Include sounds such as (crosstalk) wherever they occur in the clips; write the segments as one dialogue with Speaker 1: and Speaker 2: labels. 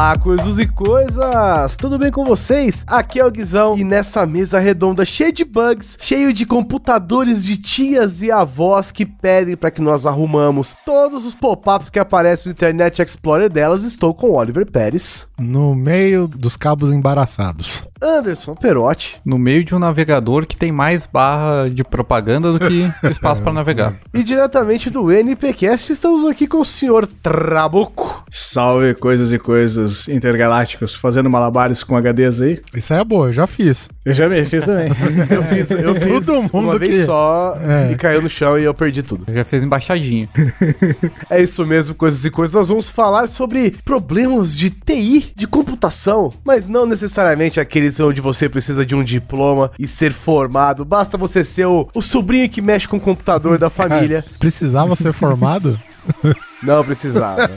Speaker 1: Olá, coisas e coisas! Tudo bem com vocês? Aqui é o Guizão e nessa mesa redonda cheia de bugs, cheio de computadores de tias e avós que pedem para que nós arrumamos todos os pop-ups que aparecem no Internet Explorer delas, estou com Oliver Pérez.
Speaker 2: No meio dos cabos embaraçados.
Speaker 1: Anderson Perotti.
Speaker 3: No meio de um navegador que tem mais barra de propaganda do que (laughs) espaço para navegar.
Speaker 1: E diretamente do NPcast estamos aqui com o senhor Trabuco.
Speaker 4: Salve coisas e coisas intergalácticos, fazendo malabares com HDs aí.
Speaker 2: Isso é boa, eu já fiz.
Speaker 4: Eu já me fiz também. (laughs)
Speaker 1: Eu fiz, eu (laughs) fiz
Speaker 2: Todo mundo
Speaker 1: uma vez
Speaker 2: que-
Speaker 1: só
Speaker 2: É.
Speaker 1: e caiu no chão e eu perdi tudo.
Speaker 3: Já fez embaixadinha. (laughs)
Speaker 1: É isso mesmo, coisas e coisas. Nós vamos falar sobre problemas de TI, de computação, mas não necessariamente aqueles onde você precisa de um diploma e ser formado. Basta você ser o, o sobrinho que mexe com o computador da família.
Speaker 2: Precisava ser formado? (laughs)
Speaker 1: Não precisava.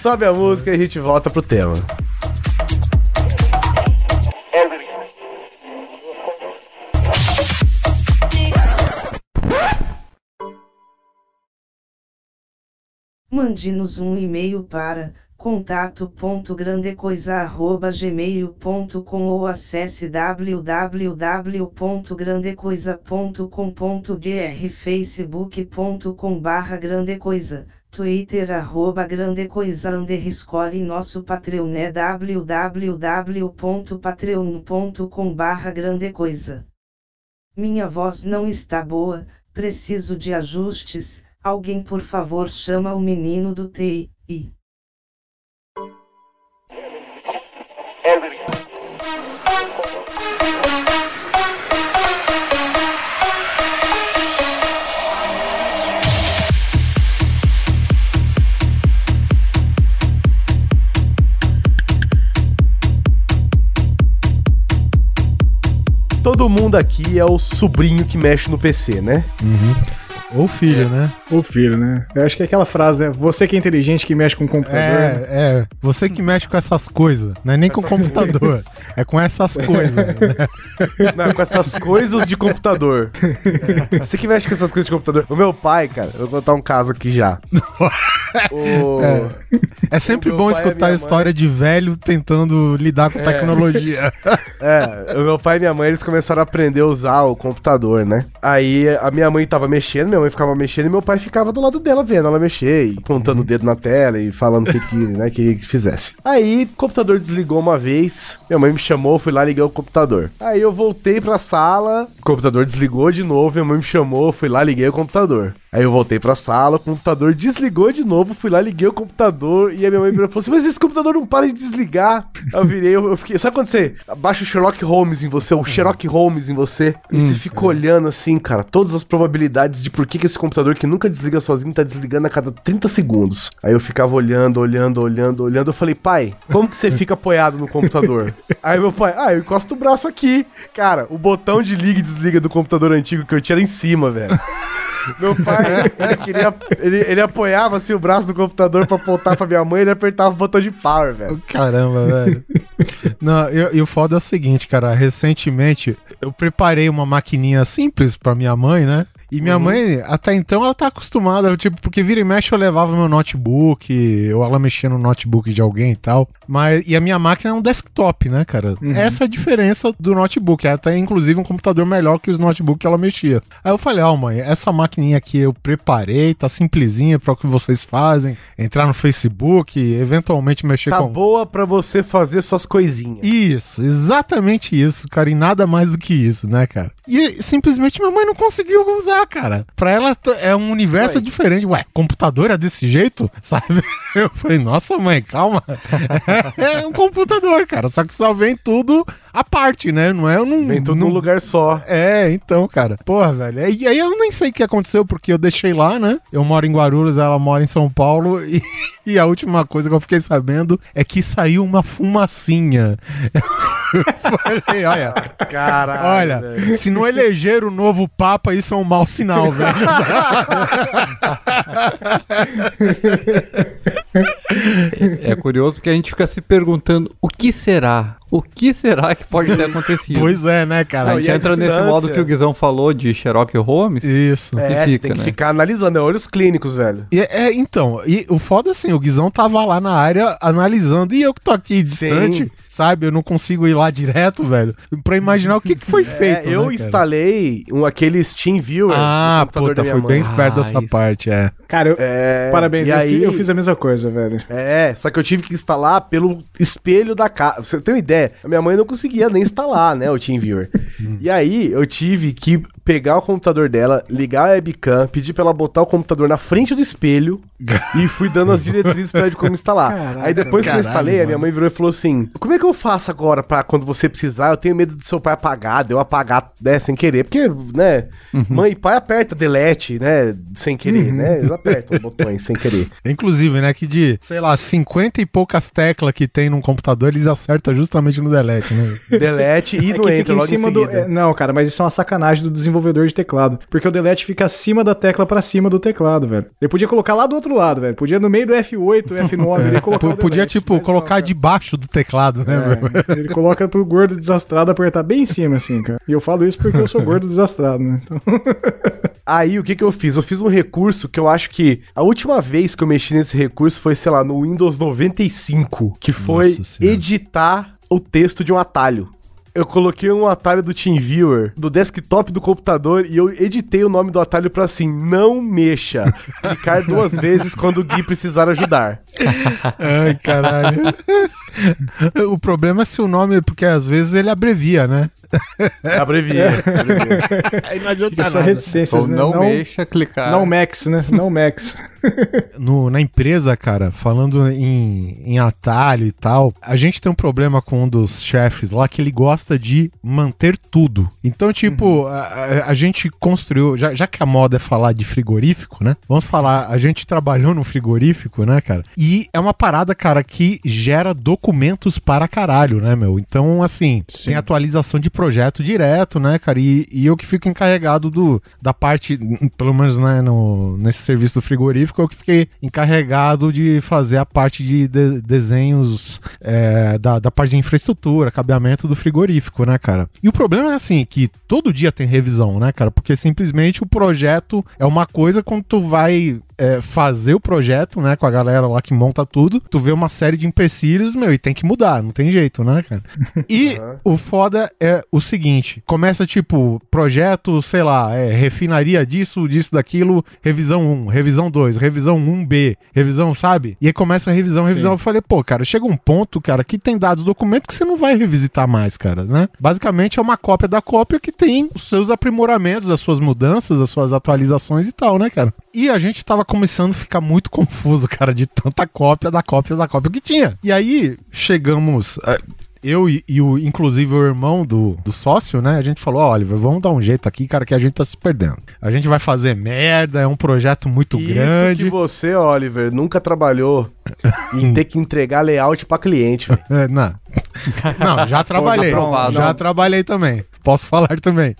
Speaker 1: Sobe a música e a gente volta pro tema.
Speaker 5: Mande-nos um e-mail para contato.grandecoisa@gmail.com ou acesse www.grandecoisa.com.br facebook.com barra grandecoisa Twitter arroba underscore e nosso Patreon é www.patreon.com barra. Minha voz não está boa, preciso de ajustes, alguém por favor chama o menino do TI.
Speaker 1: Todo mundo aqui é o sobrinho que mexe no PC, né?
Speaker 2: Ou filho, né?
Speaker 4: O filho, né? Eu acho que é aquela frase, né? Você que é inteligente que mexe com o computador. né?
Speaker 2: É, é. Você que mexe com essas coisas. Não é nem com o (laughs) computador. É com essas coisas. né? (laughs)
Speaker 1: Não, com essas coisas de computador. Você que mexe com essas coisas de computador. O meu pai, cara, eu vou contar um caso aqui já. (laughs) O...
Speaker 2: É sempre
Speaker 1: O meu
Speaker 2: bom escutar a história de velho tentando lidar com tecnologia.
Speaker 1: É, o meu pai e minha mãe, eles começaram a aprender a usar o computador, né? Aí a minha mãe tava mexendo, minha mãe ficava mexendo e meu pai ficava do lado dela vendo ela mexer e apontando o dedo na tela e falando o que, que, né, que fizesse. Aí o computador desligou uma vez, minha mãe me chamou, fui lá liguei o computador. Aí eu voltei pra sala, o computador desligou de novo, minha mãe me chamou, fui lá liguei o computador. Aí eu voltei pra sala, o computador desligou de novo, fui lá liguei o computador e a minha mãe virou e falou assim: Mas esse computador não para de desligar. Eu virei, eu, eu fiquei. Sabe quando você abaixa o Sherlock Holmes em você, o Sherlock Holmes em você, e você fica olhando assim, cara, todas as probabilidades de por que, que esse computador que nunca desliga sozinho tá desligando a cada 30 segundos. Aí eu ficava olhando, olhando, olhando, olhando. Eu falei, pai, como que você fica apoiado no computador? (laughs) Aí meu pai, ah, eu encosto o braço aqui. Cara, o botão de liga e desliga do computador antigo que eu tinha era em cima, velho. Meu pai, ele, queria, ele, ele apoiava assim o braço do computador pra apontar pra minha mãe e ele apertava o botão de power, velho.
Speaker 2: Caramba, velho. Não, e o foda é o seguinte, cara. Recentemente eu preparei uma maquininha simples pra minha mãe, né? E minha mãe, até então, ela tá acostumada, tipo, porque vira e mexe eu levava meu notebook, ou ela mexia no notebook de alguém e tal. Mas, e a minha máquina é um desktop, né, cara? Essa é a diferença do notebook. Ela tem, inclusive, um computador melhor que os notebooks que ela mexia. Aí eu falei, ó, mãe, essa maquininha aqui eu preparei, tá simplesinha para o que vocês fazem. Entrar no Facebook, eventualmente mexer
Speaker 1: Tá
Speaker 2: com...
Speaker 1: boa pra você fazer suas coisinhas.
Speaker 2: Isso, exatamente isso, cara, e nada mais do que isso, né, cara? E simplesmente minha mãe não conseguiu usar, cara. Pra ela é um universo
Speaker 1: Ué.
Speaker 2: diferente. Ué, computador é desse jeito? (laughs) Sabe? Eu falei, nossa, mãe, calma. (laughs) É um computador, cara, só que só vem tudo à parte, né? Não é num.
Speaker 1: Vem tudo
Speaker 2: num-
Speaker 1: lugar só.
Speaker 2: é, então, cara. Porra, velho. E aí eu nem sei o que aconteceu, porque eu deixei lá, né? Eu moro em Guarulhos, ela mora em São Paulo (laughs) e. E a última coisa que eu fiquei sabendo é que saiu uma fumacinha. Eu falei, olha,
Speaker 1: Caralho.
Speaker 2: olha,
Speaker 1: velho.
Speaker 2: se não eleger o novo Papa, isso é um mau sinal, velho.
Speaker 3: É curioso porque a gente fica se perguntando o que será? O que será que pode ter acontecido?
Speaker 2: pois é, né,
Speaker 3: a
Speaker 2: cara?
Speaker 1: Não,
Speaker 3: gente
Speaker 1: e a
Speaker 3: entra nesse modo que o Guizão falou de Sherlock Holmes.
Speaker 2: Isso.
Speaker 1: É,
Speaker 3: E
Speaker 1: você
Speaker 3: fica,
Speaker 1: tem que
Speaker 3: né?
Speaker 1: ficar analisando, é olhos clínicos, velho.
Speaker 2: E, é, então, e o foda assim, o Guizão tava lá na área analisando, e eu que tô aqui distante,
Speaker 1: Sim.
Speaker 2: Sabe? Eu não consigo ir lá direto, velho, pra imaginar o que, que foi (laughs) feito.
Speaker 1: É, eu
Speaker 2: né, cara?
Speaker 1: instalei um, aqueles TeamViewer
Speaker 2: Ah, puta,
Speaker 1: da minha
Speaker 2: foi
Speaker 1: mãe.
Speaker 2: bem esperto dessa
Speaker 3: Ah, isso.
Speaker 2: parte, é.
Speaker 4: Cara, eu,
Speaker 1: É,
Speaker 4: parabéns,
Speaker 1: e
Speaker 4: eu,
Speaker 1: aí,
Speaker 4: fi- eu fiz a mesma coisa, velho.
Speaker 1: É, só que eu tive que instalar pelo espelho da casa. Você tem uma ideia? A minha mãe não conseguia nem instalar, né, o TeamViewer. E aí eu tive que pegar o computador dela, ligar a webcam, pedir pra ela botar o computador na frente do espelho (laughs) e fui dando as diretrizes pra ela de como instalar.
Speaker 4: Caraca,
Speaker 1: aí depois que eu
Speaker 2: caralho,
Speaker 1: instalei, a minha
Speaker 2: mano.
Speaker 1: mãe virou e falou assim: Como é que eu faço agora pra quando você precisar? Eu tenho medo do seu pai apagar, de eu apagar, né, sem querer. Porque, né, mãe e pai aperta delete, né, sem querer, né? Eles apertam os botões sem querer. (laughs)
Speaker 2: Inclusive, né, que de, sei lá, 50 e poucas teclas que tem num computador, eles acertam justamente no delete, né?
Speaker 1: Delete e
Speaker 4: É
Speaker 1: não
Speaker 4: que
Speaker 1: entra
Speaker 4: em
Speaker 1: logo
Speaker 4: cima
Speaker 1: em
Speaker 4: do.
Speaker 1: seguida.
Speaker 4: é, não, cara, mas isso é uma sacanagem do desenvolvedor de teclado. Porque o delete fica acima da tecla pra cima do teclado, velho. Ele podia colocar lá do outro lado, velho. Podia no meio do F8, (laughs) F9, ele colocar.
Speaker 2: P- Podia,
Speaker 4: delete,
Speaker 2: tipo,
Speaker 4: não,
Speaker 2: colocar
Speaker 4: cara.
Speaker 2: debaixo do teclado, né, velho?
Speaker 4: É, ele coloca pro gordo desastrado apertar bem em cima, assim, cara. E eu falo isso porque eu sou (laughs) gordo desastrado, né? Então, (laughs)
Speaker 1: Aí o que que eu fiz? Eu fiz um recurso que eu acho que a última vez que eu mexi nesse recurso foi, sei lá, no Windows 95, que foi editar o texto de um atalho. Eu coloquei um atalho do TeamViewer do desktop do computador e eu editei o nome do atalho pra assim, não mexa. (laughs) Clicar duas vezes quando o Gui precisar ajudar. (laughs)
Speaker 2: Ai, caralho. (laughs) o problema é se o nome, porque às vezes ele abrevia, né? (laughs)
Speaker 1: Abrevia. (laughs)
Speaker 2: Aí não adianta
Speaker 4: essa reticências,
Speaker 3: Ou
Speaker 4: né?
Speaker 3: não,
Speaker 4: Não,
Speaker 3: mexa, clicar.
Speaker 4: não Max, né? Não Max. (laughs)
Speaker 2: no, na empresa, cara, falando em, em atalho e tal, a gente tem um problema com um dos chefes lá que ele gosta de manter tudo. Então, tipo, a, a- a gente construiu, já, já que a moda é falar de frigorífico, né? Vamos falar, a gente trabalhou no frigorífico, né, cara? E é uma parada, cara, que gera documentos para caralho, né, meu? Então, assim, tem atualização de projeto direto, né, cara? E, e eu que fico encarregado do, da parte, pelo menos né, no, nesse serviço do frigorífico, eu que fiquei encarregado de fazer a parte de, de- desenhos é, da, da parte de infraestrutura, cabeamento do frigorífico, né, cara? E o problema é assim, que todo dia tem revisão, né, cara? Porque simplesmente o projeto é uma coisa quando tu vai é, fazer o projeto, né, com a galera lá que monta tudo, tu vê uma série de empecilhos, meu, e tem que mudar, não tem jeito, né, cara? (laughs) E o foda é o seguinte, começa tipo, projeto, sei lá, é, refinaria disso, disso, daquilo, revisão 1, revisão 2, revisão 1B, revisão, sabe? E aí começa a revisão, revisão, eu falei, pô, cara, chega um ponto, cara, que tem dados documentos que você não vai revisitar mais, cara, né? Basicamente é uma cópia da cópia que tem os seus aprimoramentos, as suas mudanças, as suas atualizações e tal, né, cara? E a gente tava começando a ficar muito confuso, cara, de tanta cópia da cópia da cópia que tinha. E aí chegamos. eh, Eu e, e o, inclusive, o irmão do, do sócio, né? A gente falou: ó, Oliver, vamos dar um jeito aqui, cara, que a gente tá se perdendo. A gente vai fazer merda, é um projeto muito
Speaker 1: Isso
Speaker 2: grande.
Speaker 1: que você, Oliver, nunca trabalhou (laughs) em ter que entregar layout pra cliente. (laughs)
Speaker 2: É, não. Não, já trabalhei.
Speaker 3: aprovado.
Speaker 2: já trabalhei também. Posso falar também.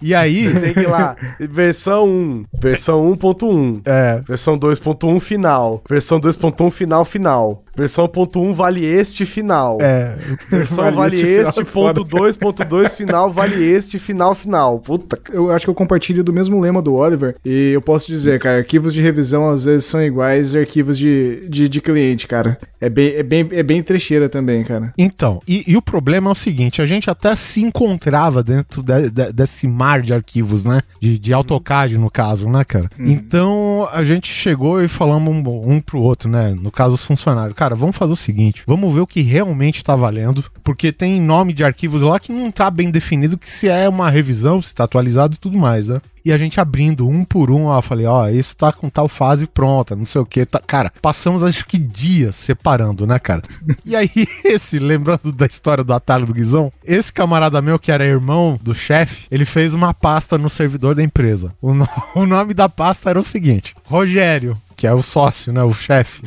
Speaker 2: E aí.
Speaker 1: Tem que ir lá, versão 1, versão 1.1,
Speaker 2: É,
Speaker 1: versão 2.1 final, versão 2.1 final final, versão ponto .1 vale este final.
Speaker 2: é.
Speaker 1: Versão
Speaker 4: Vale
Speaker 1: vale,
Speaker 4: este final
Speaker 1: este, ponto
Speaker 4: foda.
Speaker 1: 2, ponto 2 final, vale este final final. Puta.
Speaker 4: Eu acho que eu compartilho do mesmo lema do Oliver. E eu posso dizer, cara, arquivos de revisão às vezes são iguais a arquivos de, de, de cliente, cara. É bem, é, bem, é bem trecheira também, cara.
Speaker 2: Então, e, e o problema é o seguinte: a gente até se encontrava dentro de- de- desse mar de arquivos, né? De, de AutoCAD, no caso, né, cara? Então a gente chegou e falamos um, um pro outro, né? No caso, os funcionários. Cara, vamos fazer o seguinte: vamos ver o que realmente tá valendo, porque tem nome de arquivos lá que não tá bem definido que se é uma revisão, se tá atualizado e tudo mais, né? E a gente abrindo um por um, ó, falei, ó, esse tá com tal fase pronta, não sei o que. Tá... Cara, passamos acho que dias separando, né, cara? E aí, (laughs) esse, lembrando da história do atalho do Guizão, esse camarada meu, que era irmão do chefe, ele fez uma pasta no servidor da empresa. O, no- (laughs) o nome da pasta era o seguinte: Rogério, que é o sócio, né, o chefe.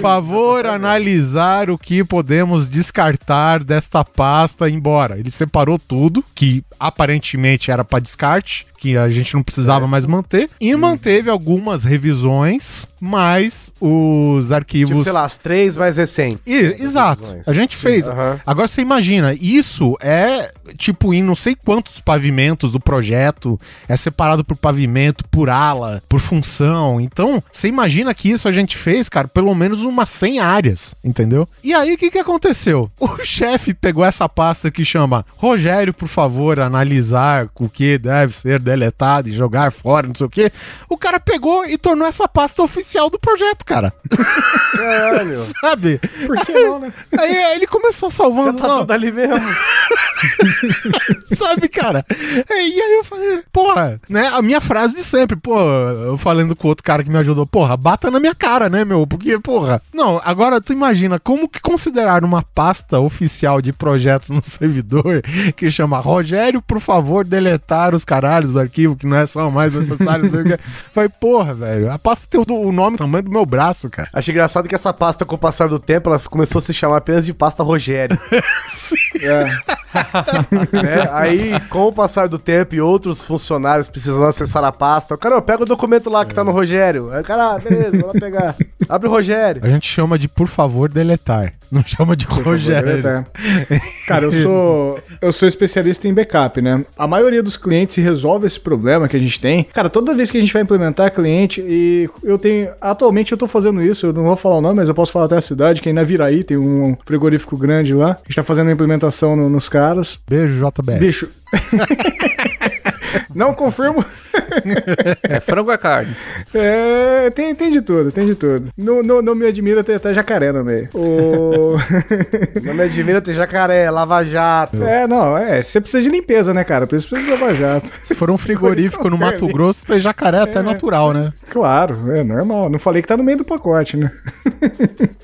Speaker 2: Favor analisar o que podemos descartar desta pasta embora. Ele separou tudo que aparentemente era para descarte, que a gente não precisava mais manter, e manteve algumas revisões, mas os arquivos
Speaker 1: Tipo, sei lá, as três mais recentes.
Speaker 2: I- exato.
Speaker 1: revisões.
Speaker 2: A gente fez.
Speaker 1: Aham.
Speaker 2: Agora você imagina, isso é tipo em não sei quantos pavimentos do projeto, é separado por pavimento, por ala, por função. Então, você imagina que isso a gente fez, cara, pelo menos umas 100 áreas, entendeu? E aí o que que aconteceu? (laughs) O chefe pegou essa pasta que chama Rogério, por favor, analisar o que deve ser deletado e jogar fora, não sei o quê. O cara pegou e tornou essa pasta oficial do projeto, cara.
Speaker 1: Caralho. (laughs)
Speaker 2: Sabe?
Speaker 4: Por que não, né?
Speaker 2: Aí ele começou
Speaker 1: Já
Speaker 2: salvando.
Speaker 1: tá
Speaker 2: não,
Speaker 1: tudo ali mesmo. (laughs)
Speaker 2: sabe, cara? E aí eu falei, porra, né? A minha frase de sempre, pô, eu falando com o outro cara que me ajudou, porra, bata na minha cara, né, meu? Porque, porra. Não, agora tu imagina como que considerar uma pasta oficial de projetos no (laughs) servidor que chama Rogério, por favor, deletar os caralhos do arquivo que não é só mais necessário, não sei o que. Falei, porra, velho, a pasta tem o, o nome, o tamanho do meu braço, cara.
Speaker 1: Achei engraçado que essa pasta, com o passar do tempo, ela começou a se chamar apenas de pasta Rogério. (laughs)
Speaker 4: É. (laughs)
Speaker 1: né? Aí, com o passar do tempo e outros funcionários precisando acessar a pasta, o cara, pega o documento lá que tá no Rogério. Aí cara, ah, beleza, vou lá pegar. (laughs) Abre o Rogério.
Speaker 2: A gente chama de por favor deletar. Não chama de Rogério.
Speaker 4: Tá. (laughs) Cara, eu sou eu sou especialista em backup, né? A maioria dos clientes resolve esse problema que a gente tem. Cara, toda vez que a gente vai implementar cliente e eu tenho atualmente eu tô fazendo isso, eu não vou falar o nome, mas eu posso falar até a cidade, que é em Naviraí, tem um frigorífico grande lá. A gente tá fazendo a implementação no- nos caras.
Speaker 2: Beijo, JBS.
Speaker 4: Bicho. (laughs) Não confirmo. (laughs)
Speaker 3: É frango é carne.
Speaker 4: É, tem, tem de tudo, tem de tudo. Não, não, não me admira ter até jacaré no meio. O... (laughs)
Speaker 1: Não me admira ter jacaré, lava jato.
Speaker 4: É, não, é. Você precisa de limpeza, né, cara? Por isso precisa de lava-jato.
Speaker 2: Se for um frigorífico no Mato Grosso, tem jacaré até natural, né?
Speaker 4: Claro, é normal. Não falei que tá no meio do pacote, né?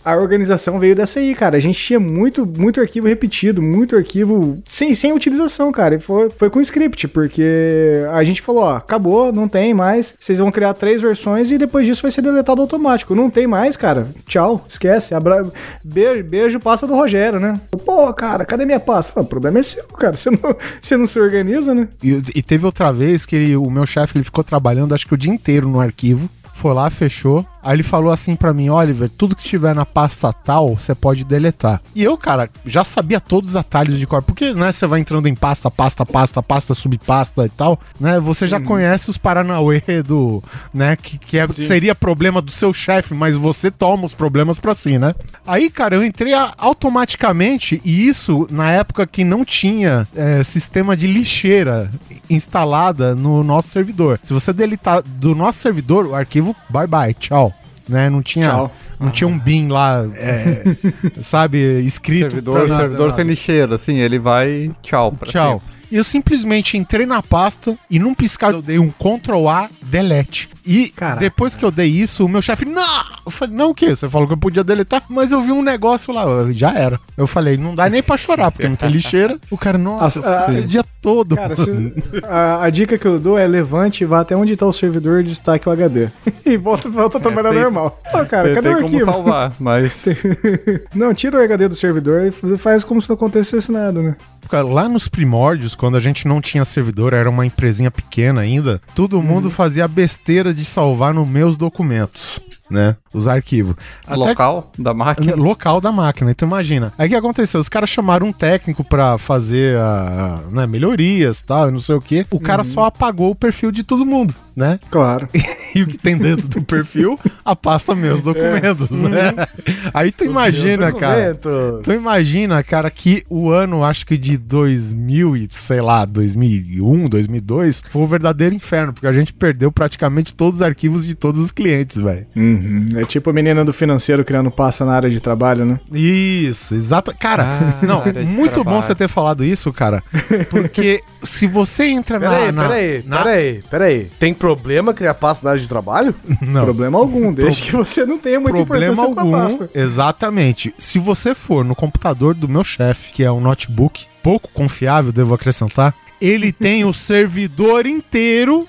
Speaker 4: A organização veio dessa aí, cara. A gente tinha muito, muito arquivo repetido, muito arquivo sem, sem utilização, cara. E foi, foi com script, porque a gente falou, ó, acabou, não tem mais. Vocês vão criar três versões e depois disso vai ser deletado automático. Não tem mais, cara. Tchau, esquece. Abra... Beijo, beijo, passa do Rogério, né? Pô, cara, cadê minha pasta? Fala, o problema é seu, cara. Você não, você não se organiza, né?
Speaker 2: E, e teve outra vez que ele- o meu chefe ele ficou trabalhando acho que o dia inteiro no arquivo. Foi lá, fechou. Aí ele falou assim pra mim: Oliver, tudo que tiver na pasta tal, você pode deletar. E eu, cara, já sabia todos os atalhos de cor. Porque, né, você vai entrando em pasta, pasta, pasta, pasta, subpasta e tal, né? Você já conhece os Paranauê do, né, que, que é- seria problema do seu chefe, mas você toma os problemas pra si, né? Aí, cara, eu entrei automaticamente, e isso na época que não tinha é, sistema de lixeira instalada no nosso servidor. Se você deletar do nosso servidor, o arquivo, bye bye, tchau. Né? Não tinha,
Speaker 4: Tchau.
Speaker 2: não tinha um bin lá, é, (laughs) sabe, escrito.
Speaker 3: Servidor,
Speaker 2: pra nada,
Speaker 3: servidor
Speaker 2: nada.
Speaker 3: sem lixeira, assim, ele vai tchau pra
Speaker 2: Tchau.
Speaker 3: sempre.
Speaker 2: E eu simplesmente entrei na pasta e num piscar eu dei um Ctrl A delete. E
Speaker 4: Caraca.
Speaker 2: depois que eu dei isso, o meu chefe, não! Eu falei, não, o quê? Você falou que eu podia deletar, mas eu vi um negócio lá, eu- já era. Eu falei, não dá nem pra chorar, porque não tem lixeira. O cara, nossa,
Speaker 4: Ah,
Speaker 2: fiquei o dia todo.
Speaker 4: Cara, se- a, a dica que eu dou é levante, vá até onde tá o servidor e destaque o HD. (laughs) e volta, volta a trabalhar
Speaker 3: tem-
Speaker 4: normal. Ó, cara,
Speaker 3: tem
Speaker 4: cadê
Speaker 3: tem
Speaker 4: o
Speaker 3: como
Speaker 4: arquivo?
Speaker 3: salvar, (laughs) mas
Speaker 4: Não, tira o HD do servidor e faz como se não acontecesse nada, né?
Speaker 2: Cara, Lá nos primórdios, quando a gente não tinha servidor, era uma empresinha pequena ainda, todo mundo fazia a besteira de salvar nos meus documentos, né? Os arquivos. Até
Speaker 3: local da máquina.
Speaker 2: local da máquina. Então imagina. Aí o que aconteceu? Os caras chamaram um técnico pra fazer a, a, né, melhorias e tal, e não sei o quê. O cara só apagou o perfil de todo mundo, né?
Speaker 4: Claro. (laughs)
Speaker 2: E o que tem dentro do perfil? A pasta meus documentos, né? Aí tu imagina, cara. Tu imagina, cara, que o ano, acho que de 2000 e, sei lá, 2001, 2002, foi o verdadeiro inferno, porque a gente perdeu praticamente todos os arquivos de todos os clientes, velho.
Speaker 4: É tipo a menina do financeiro criando passa na área de trabalho, né?
Speaker 2: Isso, exato. Cara,
Speaker 3: Ah,
Speaker 2: não, muito bom
Speaker 3: trabalho.
Speaker 2: você ter falado isso, cara, porque (laughs) se você entra na...
Speaker 1: Peraí, peraí,
Speaker 2: na-
Speaker 1: peraí, peraí. Tem problema criar pasta na área de trabalho?
Speaker 2: Não.
Speaker 4: Problema algum, desde que você não tenha muita
Speaker 2: problema
Speaker 4: importância
Speaker 2: algum.
Speaker 4: com a pasta.
Speaker 2: Exatamente. Se você for no computador do meu chefe, que é um notebook pouco confiável, devo acrescentar, ele (laughs) tem o servidor inteiro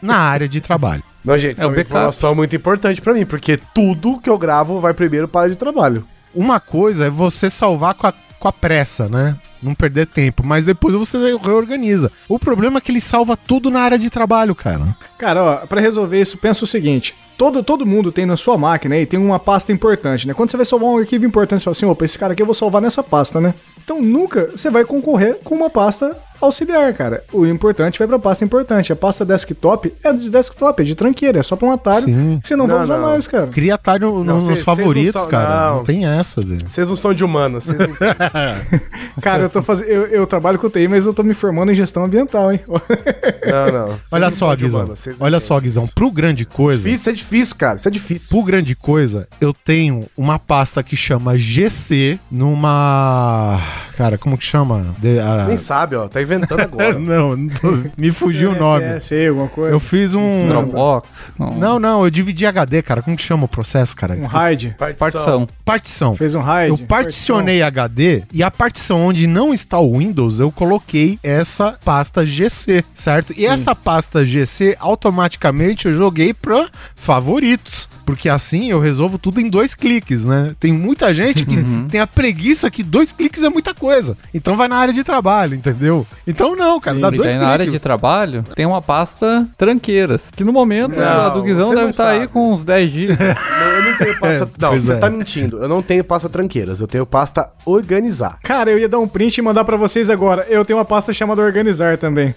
Speaker 2: na área de trabalho.
Speaker 1: Não, gente,
Speaker 3: É
Speaker 1: é uma
Speaker 3: backup.
Speaker 1: informação muito importante pra mim, porque tudo que eu gravo vai primeiro para a área de trabalho.
Speaker 2: Uma coisa é você salvar com a, com a pressa, né? Não perder tempo, mas depois você reorganiza. O problema é que ele salva tudo na área de trabalho, cara.
Speaker 4: Cara, ó, pra resolver isso, pensa o seguinte. Todo, todo mundo tem na sua máquina aí, tem uma pasta importante, né? Quando você vai salvar um arquivo importante, você fala assim, opa, esse cara aqui eu vou salvar nessa pasta, né? Então nunca você vai concorrer com uma pasta auxiliar, cara. O importante vai pra pasta importante. A pasta desktop é de desktop, é de tranqueira, é só pra um atalho
Speaker 2: Sim.
Speaker 4: que você não, vai
Speaker 1: Não,
Speaker 4: usar
Speaker 1: não.
Speaker 4: mais, cara.
Speaker 2: Cria atalho no-
Speaker 1: Não,
Speaker 2: nos
Speaker 1: cês
Speaker 2: favoritos,
Speaker 1: não são-
Speaker 2: cara. Não.
Speaker 1: não.
Speaker 2: tem essa, velho.
Speaker 1: Vocês não são de humanas. (laughs)
Speaker 4: Cara, eu tô fazendo. Eu, eu trabalho com TI, mas eu tô me formando em gestão ambiental, hein?
Speaker 1: não, não. (laughs)
Speaker 2: Olha
Speaker 1: não
Speaker 2: só, Guizão. Olha só, Guizão. Pro grande coisa.
Speaker 1: Difícil, isso é difícil, cara. Isso é difícil.
Speaker 2: Pro grande coisa, eu tenho uma pasta que chama GC numa. Cara, como que chama? De- a-
Speaker 1: Nem sabe, ó. Tá inventando agora. (laughs)
Speaker 2: Não, tô- me fugiu o nome.
Speaker 4: É, sei, alguma coisa.
Speaker 2: Eu fiz um.
Speaker 3: Dropbox. Não.
Speaker 2: Não, não, eu dividi HD, cara. Como que chama o processo, cara?
Speaker 4: Um. RAID.
Speaker 3: Partição.
Speaker 2: Partição.
Speaker 4: Fez um RAID.
Speaker 2: Eu particionei HD e a partição onde não está o Windows, eu coloquei essa pasta GC, certo? E essa pasta GC, automaticamente eu joguei pra favoritos. Porque assim eu resolvo tudo em dois cliques, né? Tem muita gente que tem a preguiça que dois cliques é muita coisa. Então vai na área de trabalho, entendeu? Então não, cara, dá
Speaker 3: E
Speaker 2: dois
Speaker 3: daí na área
Speaker 2: cliques.
Speaker 3: de trabalho tem uma pasta tranqueiras. Que no momento
Speaker 1: Não,
Speaker 3: a do Guizão deve
Speaker 1: não
Speaker 3: estar aí
Speaker 1: sabe.
Speaker 3: com uns 10 GB.
Speaker 1: Não, eu não tenho pasta. (laughs) não,
Speaker 2: pois
Speaker 1: você
Speaker 2: é.
Speaker 1: tá mentindo. Eu não tenho pasta tranqueiras. Eu tenho pasta organizar.
Speaker 4: Cara, eu ia dar um print e mandar pra vocês agora. Eu tenho uma pasta chamada Organizar também.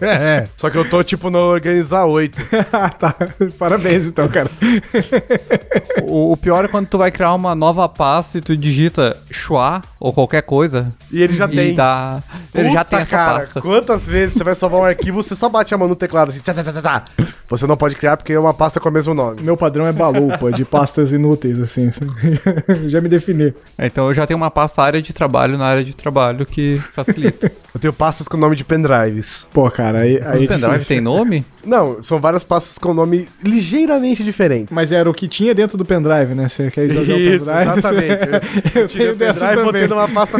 Speaker 2: É, (laughs) é.
Speaker 1: Só que eu tô, tipo, no organizar 8. (laughs)
Speaker 4: Ah, tá. Parabéns, então, cara. (laughs)
Speaker 3: o, o pior é quando tu vai criar uma nova pasta e tu digita Schwa ou qualquer coisa.
Speaker 1: E ele já
Speaker 3: e
Speaker 1: tem.
Speaker 3: dá- Ele já
Speaker 1: Puta,
Speaker 3: tem essa
Speaker 1: cara,
Speaker 3: pasta.
Speaker 1: Quantas vezes você vai salvar um arquivo, você só bate a mão no teclado assim, tá, tá, tá, tá, tá. Você não pode criar porque é uma pasta com o mesmo nome.
Speaker 4: Meu padrão é balupa, de pastas inúteis, assim. (laughs) já me defini.
Speaker 3: Então eu já tenho uma pasta área de trabalho na área de trabalho que facilita. (laughs)
Speaker 1: Eu tenho pastas com nome de pendrives.
Speaker 4: Pô, cara, aí.
Speaker 3: Os
Speaker 4: aí é
Speaker 3: pendrive
Speaker 4: difícil.
Speaker 3: tem nome?
Speaker 1: Não, são várias pastas com nome ligeiramente diferentes.
Speaker 4: Mas era o que tinha dentro do pendrive, né? Você quer exagerar o
Speaker 1: Isso,
Speaker 4: pendrive?
Speaker 1: exatamente. (laughs)
Speaker 4: Eu
Speaker 1: tirei
Speaker 4: tenho
Speaker 1: o pendrive, botei
Speaker 4: também.
Speaker 1: numa pasta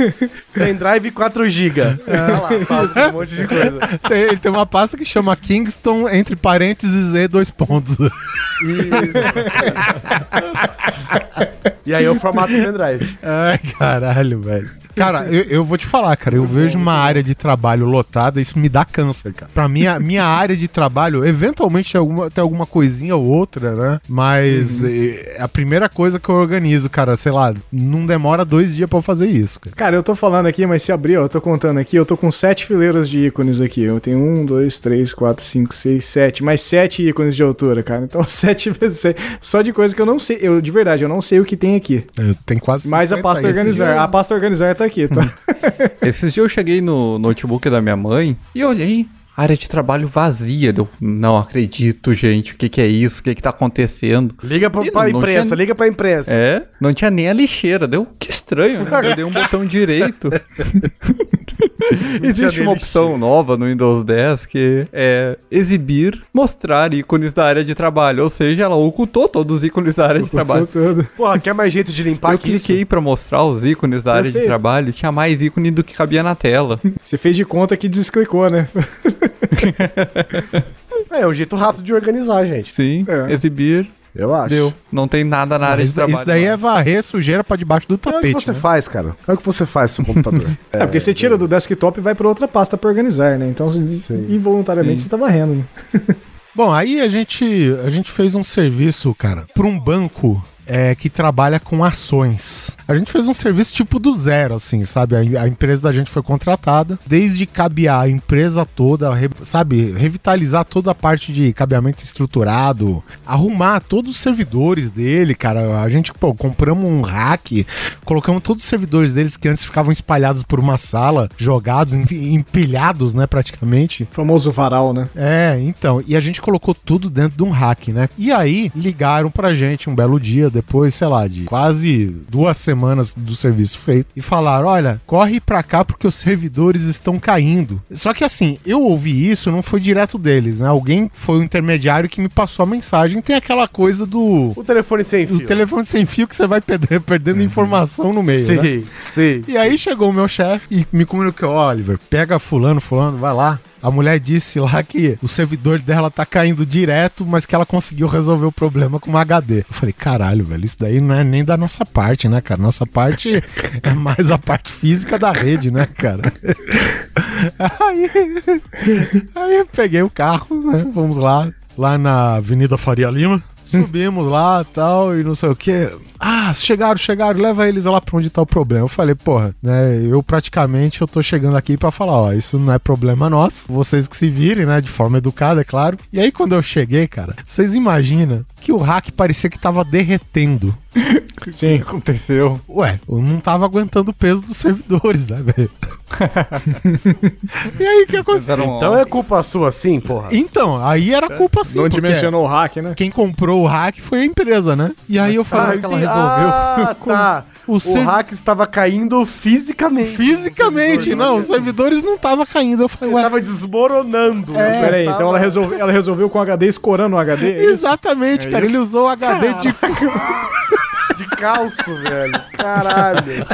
Speaker 1: pendrive 4GB. Ah lá, salve um monte de coisa.
Speaker 2: Tem, ele tem uma pasta que chama Kingston, entre parênteses e dois pontos. (laughs)
Speaker 1: E aí eu formato o pendrive.
Speaker 2: Ai, caralho, velho. Cara, eu, eu vou te falar, cara, eu vejo uma área de trabalho lotada, isso me dá câncer, cara. Pra mim, a minha área de trabalho, eventualmente tem alguma, tem alguma coisinha ou outra, né? Mas eh, a primeira coisa que eu organizo, cara, sei lá, não demora dois dias pra eu fazer isso, cara.
Speaker 4: Cara, eu tô falando aqui, mas se abrir, ó, eu tô contando aqui, eu tô com sete fileiras de ícones aqui. Eu tenho um, dois, três, quatro, cinco, seis, sete, mais sete ícones de altura, cara. Então, (laughs) sete vezes sete. Só de coisa que eu não sei. Eu, de verdade, eu não sei o que tem aqui.
Speaker 2: Eu tenho quase.
Speaker 4: Mas a
Speaker 2: 50
Speaker 4: pasta organizar. A pasta organizar tá aqui, tá? (laughs)
Speaker 3: Esses dias eu cheguei no notebook da minha mãe e olhei. Área de trabalho vazia. Eu não acredito, gente. O que, que é isso? O que, que tá acontecendo?
Speaker 1: Liga pra, pra
Speaker 3: não- não
Speaker 1: imprensa,
Speaker 3: tinha-
Speaker 1: liga pra imprensa.
Speaker 3: É, não tinha nem a lixeira. Deu que estranho, né? (laughs) Eu dei um botão direito. (laughs) (laughs) Existe uma opção nova no Windows 10 que é exibir, mostrar ícones da área de trabalho. Ou seja, ela ocultou todos os ícones da área de trabalho.
Speaker 4: Tudo.
Speaker 1: Porra, quer mais jeito de limpar
Speaker 3: Eu
Speaker 1: que isso?
Speaker 3: cliquei pra mostrar os ícones da área de
Speaker 4: Perfeito.
Speaker 3: trabalho, tinha mais ícone do que cabia na tela. (laughs)
Speaker 4: Você fez de conta que desclicou, né? (laughs)
Speaker 1: É, é um jeito rápido de organizar, gente.
Speaker 3: Sim,
Speaker 4: É.
Speaker 3: exibir,
Speaker 1: Eu acho.
Speaker 3: deu. Não tem nada na área
Speaker 2: Isso,
Speaker 3: de trabalho.
Speaker 2: isso daí é varrer sujeira pra debaixo do
Speaker 1: É o que
Speaker 2: tapete.
Speaker 1: você
Speaker 2: né?
Speaker 1: faz, cara. É o que você faz no seu computador. (laughs)
Speaker 4: É, porque você tira do desktop e vai pra outra pasta pra organizar, né? Então, involuntariamente
Speaker 3: Sim.
Speaker 4: você tá varrendo. Né?
Speaker 2: Bom, aí a gente, a gente fez um serviço, cara, para um banco é, que trabalha com ações. A gente fez um serviço tipo do zero, assim, sabe? A, a empresa da gente foi contratada, desde cabear a empresa toda, re- sabe? Revitalizar toda a parte de cabeamento estruturado, arrumar todos os servidores dele, cara. A gente, pô, compramos um rack, colocamos todos os servidores deles que antes ficavam espalhados por uma sala, jogados, em- empilhados, né, praticamente.
Speaker 4: O famoso varal, né?
Speaker 2: É, então, e a gente colocou tudo dentro de um hack, né? E aí ligaram pra gente um belo dia, depois, sei lá, de quase duas semanas do serviço feito, e falaram: olha, corre pra cá porque os servidores estão caindo. Só que assim, eu ouvi isso, não foi direto deles, né? Alguém foi o intermediário que me passou a mensagem. Tem aquela coisa do.
Speaker 1: o telefone sem fio.
Speaker 2: telefone sem fio que você vai perder- perdendo informação no meio, né?
Speaker 1: Sim, sim.
Speaker 2: E aí chegou o meu chefe e me comunicou, Oliver, pega fulano, fulano, vai lá, A mulher disse lá que o servidor dela tá caindo direto, mas que ela conseguiu resolver o problema com uma HD. Eu falei, caralho, velho, isso daí não é nem da nossa parte, né, cara? Nossa parte (laughs) é mais a parte física da rede, né, cara? (laughs) Aí, aí eu peguei o carro, né? Vamos lá, lá na Avenida Faria Lima. Subimos lá tal, e não sei o que. Ah, chegaram, chegaram, leva eles lá pra onde tá o problema. Eu falei, porra, né? Eu praticamente eu tô chegando aqui pra falar, ó, isso não é problema nosso. Vocês que se virem, né? De forma educada, é claro. E aí, quando eu cheguei, cara, vocês imaginam que o hack parecia que tava derretendo. (laughs)
Speaker 4: Sim.
Speaker 3: Aconteceu.
Speaker 2: Ué, eu não tava aguentando o peso dos servidores, né, velho? (laughs) e aí, o que aconteceu?
Speaker 1: Então é culpa sua, sim, porra.
Speaker 2: Então, aí era culpa sim,
Speaker 4: Não dimensionou o hack, né?
Speaker 2: quem comprou o hack foi a empresa, né? E aí eu falei,
Speaker 3: que ela resolveu.
Speaker 1: Ah, (laughs) tá.
Speaker 2: o,
Speaker 1: O
Speaker 2: ser-
Speaker 1: hack estava caindo fisicamente.
Speaker 2: Fisicamente, não, os servidores não tava caindo. Eu falei, ué,
Speaker 1: tava desmoronando.
Speaker 2: É,
Speaker 4: Pera aí,
Speaker 1: Tava-
Speaker 4: então ela resolveu, ela resolveu com o HD escorando o HD? é
Speaker 2: exatamente, cara. Ele usou o HD de.
Speaker 1: de calço, velho. Caralho.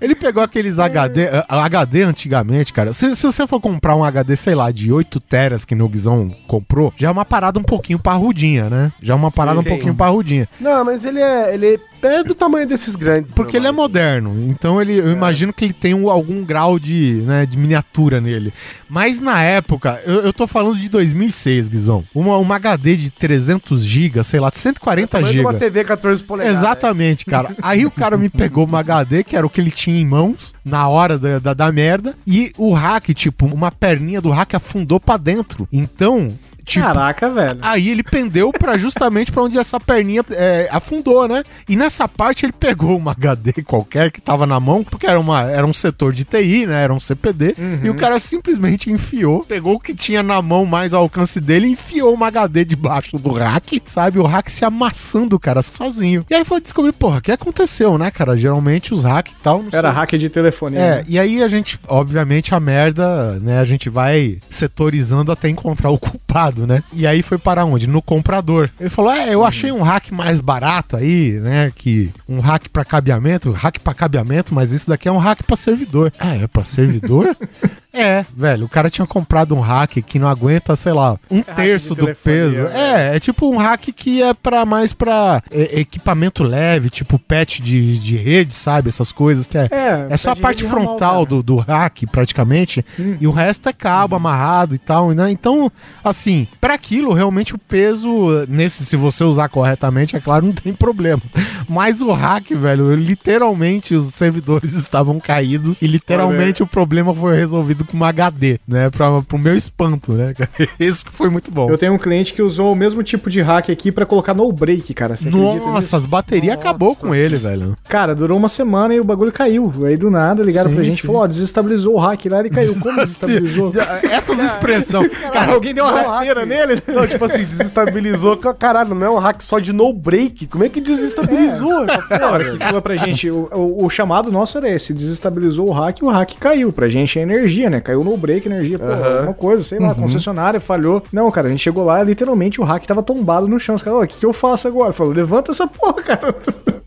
Speaker 2: Ele pegou aqueles HD. eh, HD antigamente, cara. Se, se você for comprar um HD, sei lá, de 8 teras que no Guizão comprou, já é uma parada um pouquinho parrudinha, né? Já é uma parada um
Speaker 1: sim.
Speaker 2: pouquinho parrudinha.
Speaker 1: Não, mas ele é, ele é do tamanho desses grandes.
Speaker 2: Porque ele é moderno, então ele, eu imagino que ele tem um- algum grau de, né, de miniatura nele. Mas na época, eu, eu tô falando de 2006, Guizão. Uma, uma HD de 300 GB, sei lá, 140
Speaker 1: Tamanho de uma
Speaker 2: GB.
Speaker 1: TV 14 polegadas.
Speaker 2: Exatamente, cara. Aí o cara me pegou uma HD, que era o que ele tinha em mãos, na hora da, da, da merda, e o hack, tipo, uma perninha do hack afundou pra dentro. Então, tipo,
Speaker 4: Caraca, velho.
Speaker 2: Aí ele pendeu para justamente para onde essa perninha é, afundou, né? E nessa parte ele pegou uma HD qualquer que tava na mão, porque era, uma, era um setor de TI, né? Era um CPD. E o cara simplesmente enfiou, pegou o que tinha na mão mais ao alcance dele enfiou uma HD debaixo do rack, sabe? O hack se amassando, cara, sozinho. E aí foi descobrir, porra, o que aconteceu, né, cara? Geralmente os hack e tal.
Speaker 4: Era
Speaker 2: sei.
Speaker 4: hack de telefonia.
Speaker 2: É,
Speaker 4: né?
Speaker 2: e aí a gente, obviamente, a merda, né? A gente vai setorizando até encontrar o culpado, né? E aí foi para onde? No comprador. Ele falou: É, eu achei um hack mais barato aí, né? Que um hack para cabeamento, hack para cabeamento, mas isso daqui é um hack para servidor. Ah, é para servidor? (laughs) É, velho, o cara tinha comprado um hack que não aguenta, sei lá, um terço
Speaker 4: de
Speaker 2: do peso.
Speaker 4: né?
Speaker 2: É, é tipo um hack que é para mais para equipamento leve, tipo patch de, de rede, sabe? Essas coisas que é.
Speaker 4: É,
Speaker 2: É só a parte
Speaker 4: ramal,
Speaker 2: frontal do, do hack, praticamente, e o resto é cabo amarrado e tal, né? Então, assim, para aquilo, realmente o peso, nesse, se você usar corretamente, é claro, não tem problema. Mas o hack, velho, literalmente os servidores (laughs) estavam caídos e literalmente o problema foi resolvido com uma HD, né? Pra, pro meu espanto, né? cara? (laughs) Esse que foi muito bom.
Speaker 4: Eu tenho um cliente que usou o mesmo tipo de hack aqui pra colocar no break, cara. Você?
Speaker 2: Nossa, as baterias acabou com ele, velho.
Speaker 4: Cara, durou uma semana e o bagulho caiu. Aí do nada ligaram
Speaker 2: Sim,
Speaker 4: pra gente e falou: ó, desestabilizou o hack lá e caiu. Como desestabilizou?
Speaker 2: Essas expressões. (laughs)
Speaker 4: Cara, alguém deu uma rasteira nele?
Speaker 1: Não, tipo assim, desestabilizou. Caralho, não é um hack só de no break. Como é que desestabilizou? porra,
Speaker 4: Na hora que falou pra gente, o, o- o chamado nosso era esse: desestabilizou o hack e o hack caiu. Pra gente é energia, né? Caiu no break, energia, pô, alguma coisa, sei lá, concessionária falhou. Não, cara, a gente chegou lá literalmente o hack tava tombado no chão. Os caras, ó, o que, que eu faço agora? Falou, levanta essa porra, cara. (laughs)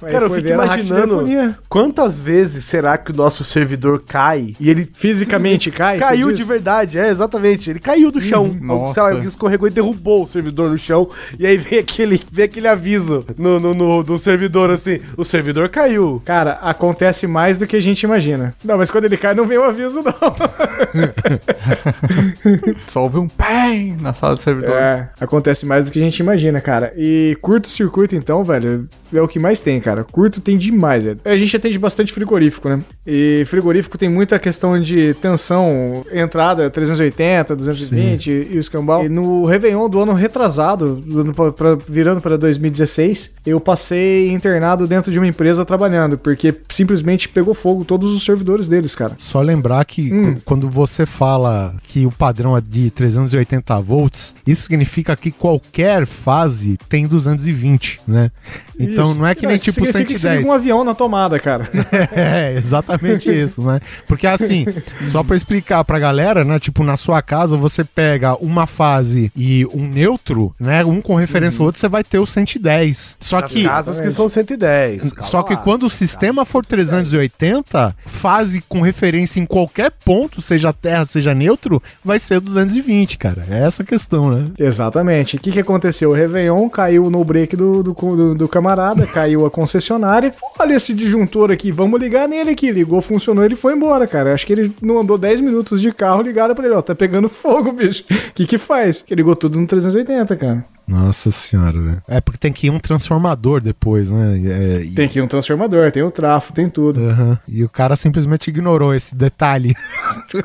Speaker 1: Cara, eu fico imaginando
Speaker 4: telefonia.
Speaker 1: quantas vezes será que o nosso servidor cai e ele
Speaker 4: Fisicamente cai.
Speaker 1: caiu de verdade, é, exatamente. Ele caiu do chão.
Speaker 3: nossa.
Speaker 1: Sei lá, alguém escorregou e derrubou o servidor no chão. E aí vem aquele, vem aquele aviso no, no, no- do servidor assim: o servidor caiu.
Speaker 4: Cara, acontece mais do que a gente imagina. Não, mas quando ele cai, não vem o aviso, não. (laughs)
Speaker 3: Só ouve um PEM na sala do servidor.
Speaker 4: É, acontece mais do que a gente imagina, cara. E curto-circuito, então, velho, é o que mais tem, cara. Curto tem demais, velho. A gente atende bastante frigorífico, né? E frigorífico tem muita questão de tensão, entrada 380, 220 e o escambau. E no Réveillon do ano retrasado, do ano pra- pra- virando para 2016, eu passei internado dentro de uma empresa trabalhando, porque simplesmente pegou fogo todos os servidores deles, cara.
Speaker 2: Só lembrar que
Speaker 4: Hum.
Speaker 2: qu- quando você fala que o padrão é de 380 volts, isso significa que qualquer fase tem 220, né? Então
Speaker 4: Isso.
Speaker 2: não é que nem
Speaker 4: isso
Speaker 2: tipo
Speaker 4: significa que você
Speaker 2: 110.
Speaker 4: liga um avião na tomada, cara. (laughs)
Speaker 2: É, exatamente (laughs) isso, né? Porque assim, só pra explicar pra galera, né? Tipo, na sua casa você pega uma fase e um neutro, né? Um com referência ao outro, você vai ter o 110. Só
Speaker 1: As
Speaker 2: que.
Speaker 1: casas que são 110.
Speaker 2: Só que
Speaker 1: Calma lá.
Speaker 2: quando o sistema for 380, fase com referência em qualquer ponto, seja terra, seja neutro, vai ser 220, cara. É essa a questão, né?
Speaker 4: Exatamente. O que, que aconteceu? O Réveillon caiu no break do, do, do- do camarada, caiu a concessionária. Olha esse disjuntor aqui, vamos ligar nele aqui. Ligou, funcionou, ele foi embora, cara. Acho que ele não andou 10 minutos de carro, ligaram pra ele, ó, tá pegando (laughs) fogo, bicho. O que que faz? Que ligou tudo no 380, cara.
Speaker 2: Nossa senhora, velho. É porque tem que ir um transformador depois, né? É, e-
Speaker 4: Tem aqui um transformador, tem o trafo, tem tudo.
Speaker 2: Aham. E o cara simplesmente ignorou esse detalhe. (laughs)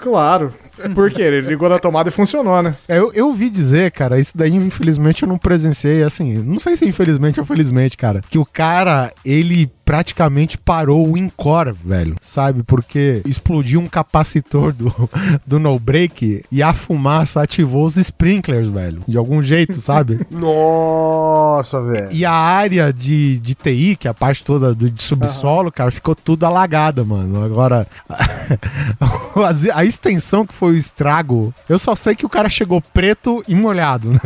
Speaker 4: Claro. Por quê? Ele ligou na tomada e funcionou, né?
Speaker 2: É, Eu, eu ouvi dizer, cara, isso daí infelizmente eu não presenciei, assim, não sei se infelizmente ou felizmente, cara, que o cara, ele praticamente parou o Encore, velho, sabe? Porque explodiu um capacitor do, (laughs) do no break e a fumaça ativou os sprinklers, velho, de algum jeito, sabe? (laughs)
Speaker 1: Nossa, velho.
Speaker 2: E a área de, de TI, que é a parte toda do, de subsolo, cara, ficou tudo alagada, mano. Agora, (laughs) a, a extensão que foi o estrago, eu só sei que o cara chegou preto e molhado, né?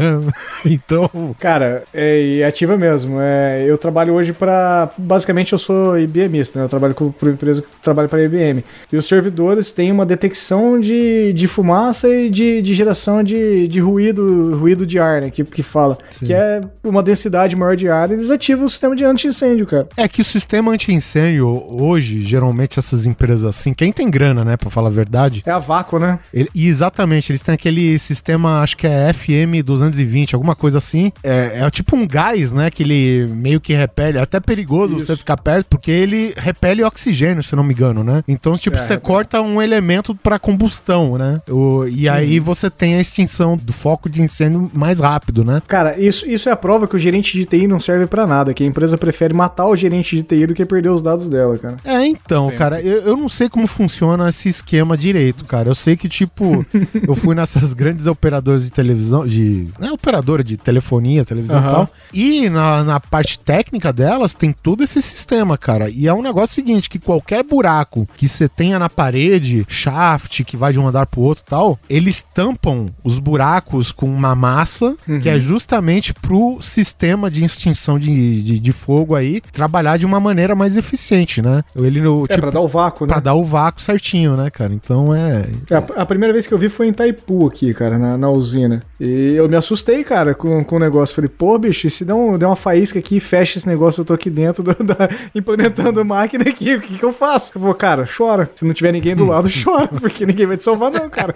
Speaker 2: Então,
Speaker 4: Cara, é ativa mesmo. É, eu trabalho hoje para Basicamente, eu sou IBMista, né? Eu trabalho com por empresa que trabalha para IBM. E os servidores têm uma detecção de, de fumaça e de, de geração de, de ruído, ruído de ar, né? Que, que fala.
Speaker 2: Sim.
Speaker 4: Que é uma densidade maior de ar, eles ativam o sistema de anti-incêndio, cara.
Speaker 2: é que o sistema anti-incêndio hoje, geralmente essas empresas assim, quem tem grana, né, pra falar a verdade,
Speaker 4: É a vácuo, né?
Speaker 2: Ele- exatamente, eles têm aquele sistema, acho que é FM 220, alguma coisa assim. É, é tipo um gás, né? Que ele meio que repele. É até perigoso
Speaker 4: Isso.
Speaker 2: você ficar perto, porque ele repele oxigênio, se não me engano, né? Então, tipo,
Speaker 4: É,
Speaker 2: você
Speaker 4: repele.
Speaker 2: corta um elemento pra combustão, né? O- e aí você tem a extinção do foco de incêndio mais rápido, né?
Speaker 4: Cara, isso, isso é a prova que o gerente de TI não serve pra nada, que a empresa prefere matar o gerente de TI do que perder os dados dela, cara.
Speaker 2: É, então, cara, eu, eu não sei como funciona esse esquema direito, cara. Eu sei que, tipo, (laughs) eu fui nessas grandes operadoras de televisão, de. Né, operadora de telefonia, televisão e
Speaker 4: Aham.
Speaker 2: tal. E na, na parte técnica delas tem todo esse sistema, cara. E é um negócio seguinte: que qualquer buraco que você tenha na parede, shaft, que vai de um andar pro outro e tal, eles tampam os buracos com uma massa que é justamente pro sistema de extinção de, de, de fogo aí trabalhar de uma maneira mais eficiente, né? Ele no
Speaker 4: É, pra dar o vácuo, né?
Speaker 2: pra dar o vácuo certinho, né, cara? Então é.
Speaker 4: É, a, a primeira vez que eu vi foi em Itaipu aqui, cara, na, na usina. E eu me assustei, cara, com, com o negócio. Falei, pô, bicho, se der, um, der uma faísca aqui e fecha esse negócio, eu tô aqui dentro, do- (laughs) da- implementando máquina aqui, o que, que eu faço? Eu vou, cara, chora. Se não tiver ninguém do lado, (laughs) chora, porque ninguém vai te salvar, não, cara.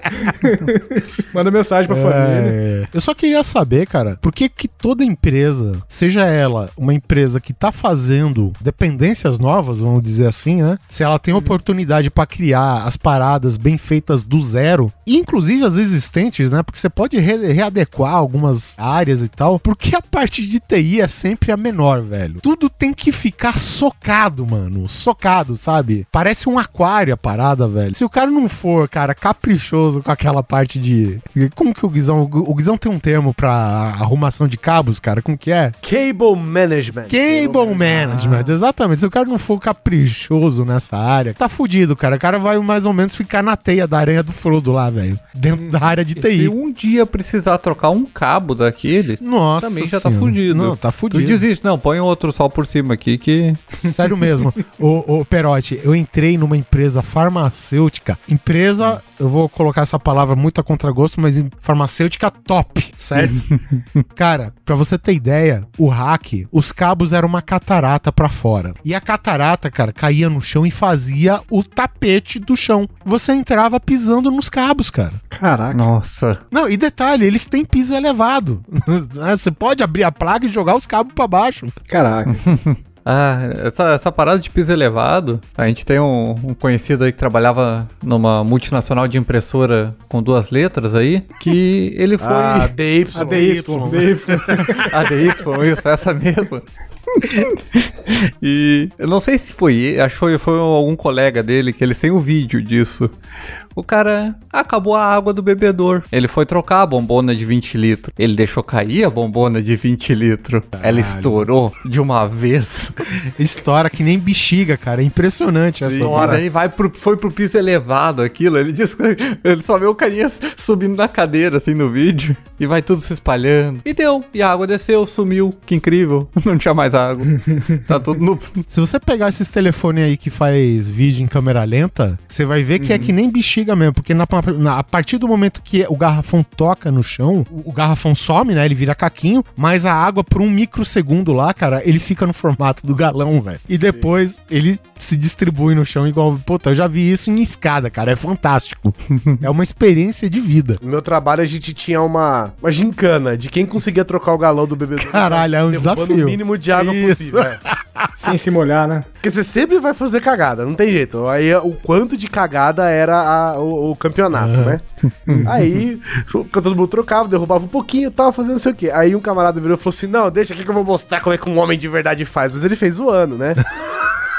Speaker 4: (laughs) Manda mensagem pra família.
Speaker 2: É, eu só queria saber, cara, por que que toda empresa, seja ela uma empresa que tá fazendo dependências novas, vamos dizer assim, né? Se ela tem oportunidade pra criar as paradas bem feitas do zero, e inclusive as existentes, né? Porque você pode re- readequar algumas áreas e tal, porque a parte de TI é sempre a menor, velho. Tudo tem que ficar socado, mano. Socado, sabe? Parece um aquário a parada, velho. Se o cara não for, cara, caprichoso com aquela parte de. Como que o Guizão. O Guizão tem um termo pra arrumação de cabos, cara? Como que é?
Speaker 1: Cable Management.
Speaker 2: Cable management, exatamente. Se o cara não for caprichoso nessa área, tá fudido, cara. O cara vai mais ou menos ficar na teia da aranha do Frodo lá, velho. Dentro da área de
Speaker 3: E se
Speaker 2: TI.
Speaker 3: um dia precisar trocar um cabo daquele,
Speaker 2: Nossa.
Speaker 3: também já tá
Speaker 2: Senhora.
Speaker 3: fudido.
Speaker 2: Não, tá
Speaker 3: tu
Speaker 2: fudido.
Speaker 3: desiste. Não, põe outro só por cima aqui que...
Speaker 2: Sério mesmo. ô, ô, Perotti, eu entrei numa empresa farmacêutica. Empresa, eu vou colocar essa palavra muito a contragosto, mas em farmacêutica top, certo? (laughs) Cara, pra você ter ideia, o hack, os cabos eram uma catarata pra fora. E a catarata, cara, caía no chão e fazia o tapete do chão. Você entrava pisando nos cabos, cara.
Speaker 4: Caraca.
Speaker 3: Nossa.
Speaker 2: Não, e detalhe, eles têm piso elevado. (laughs) Você pode abrir a placa e jogar os cabos pra baixo.
Speaker 4: Caraca. (laughs)
Speaker 3: Ah, essa, essa parada de piso elevado, a gente tem um, um conhecido aí que trabalhava numa multinacional de impressora com duas letras aí, que ele foi...
Speaker 1: Ah, DY. (laughs)
Speaker 4: A DY, DY.
Speaker 3: A DY, (laughs) isso, essa mesmo. (laughs) e eu não sei se foi ele, acho que foi, foi algum colega dele que ele tem o vídeo disso. O cara acabou a água do bebedor. Ele foi trocar a bombona de 20 litros. Ele deixou cair a bombona de 20 litros. Ela estourou de uma vez. (laughs)
Speaker 2: Estoura que nem bexiga, cara. É impressionante essa
Speaker 3: E
Speaker 2: hora.
Speaker 3: daí vai pro, foi pro piso elevado aquilo. Ele disse que (laughs) ele só vê o carinha subindo na cadeira, assim, no vídeo. E vai tudo se espalhando. E deu. E a água desceu, sumiu. Que incrível. (laughs) Não tinha mais água. Tá tudo no.
Speaker 2: Se você pegar esses telefones aí que faz vídeo em câmera lenta, você vai ver que é que nem bexiga mesmo, porque na- na- a partir do momento que o garrafão toca no chão, o, o garrafão some, né? Ele vira caquinho, mas a água por um microsegundo lá, cara, ele fica no formato do galão, velho. E depois ele se distribui no chão igual. Puta, eu já vi isso em escada, cara. É fantástico. (laughs) é uma experiência de vida.
Speaker 1: No meu trabalho a gente tinha uma, uma gincana de quem conseguia trocar o galão do bebedouro.
Speaker 2: Caralho, é um desafio.
Speaker 1: o mínimo de água
Speaker 2: Isso.
Speaker 1: possível. é.
Speaker 4: Sem se molhar, né?
Speaker 1: Porque você sempre vai fazer cagada, não tem jeito. Aí o quanto de cagada era a- o, o campeonato, né? Aí todo mundo trocava, derrubava um pouquinho tava fazendo não sei o quê. Aí um camarada virou e falou assim: Não, deixa aqui que eu vou mostrar como é que um homem de verdade faz. Mas ele fez zoando, né?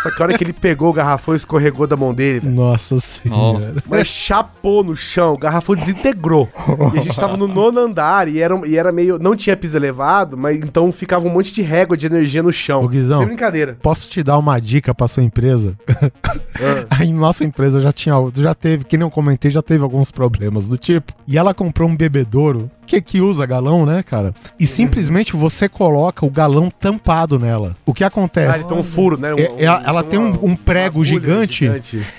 Speaker 1: Só que a hora que ele pegou o garrafão e escorregou da mão dele, velho,
Speaker 2: Nossa senhora.
Speaker 1: mas chapou no chão, o garrafão desintegrou. E a gente tava no nono andar e era, e era meio. Não tinha piso elevado, mas então ficava um monte de régua de energia no chão.
Speaker 2: Ô, Guizão.
Speaker 1: Sem brincadeira.
Speaker 2: Posso te dar uma dica pra sua empresa? (laughs) Aí nossa empresa já tinha, já teve, que nem eu comentei, já teve alguns problemas do tipo. E ela comprou um bebedouro que que usa galão, né, cara? E simplesmente você coloca o galão tampado nela. O que
Speaker 1: Ah,
Speaker 2: acontece?
Speaker 1: ele tem um furo, né? Um-
Speaker 2: É, ela- ela tem um- um prego
Speaker 1: agulha
Speaker 2: gigante.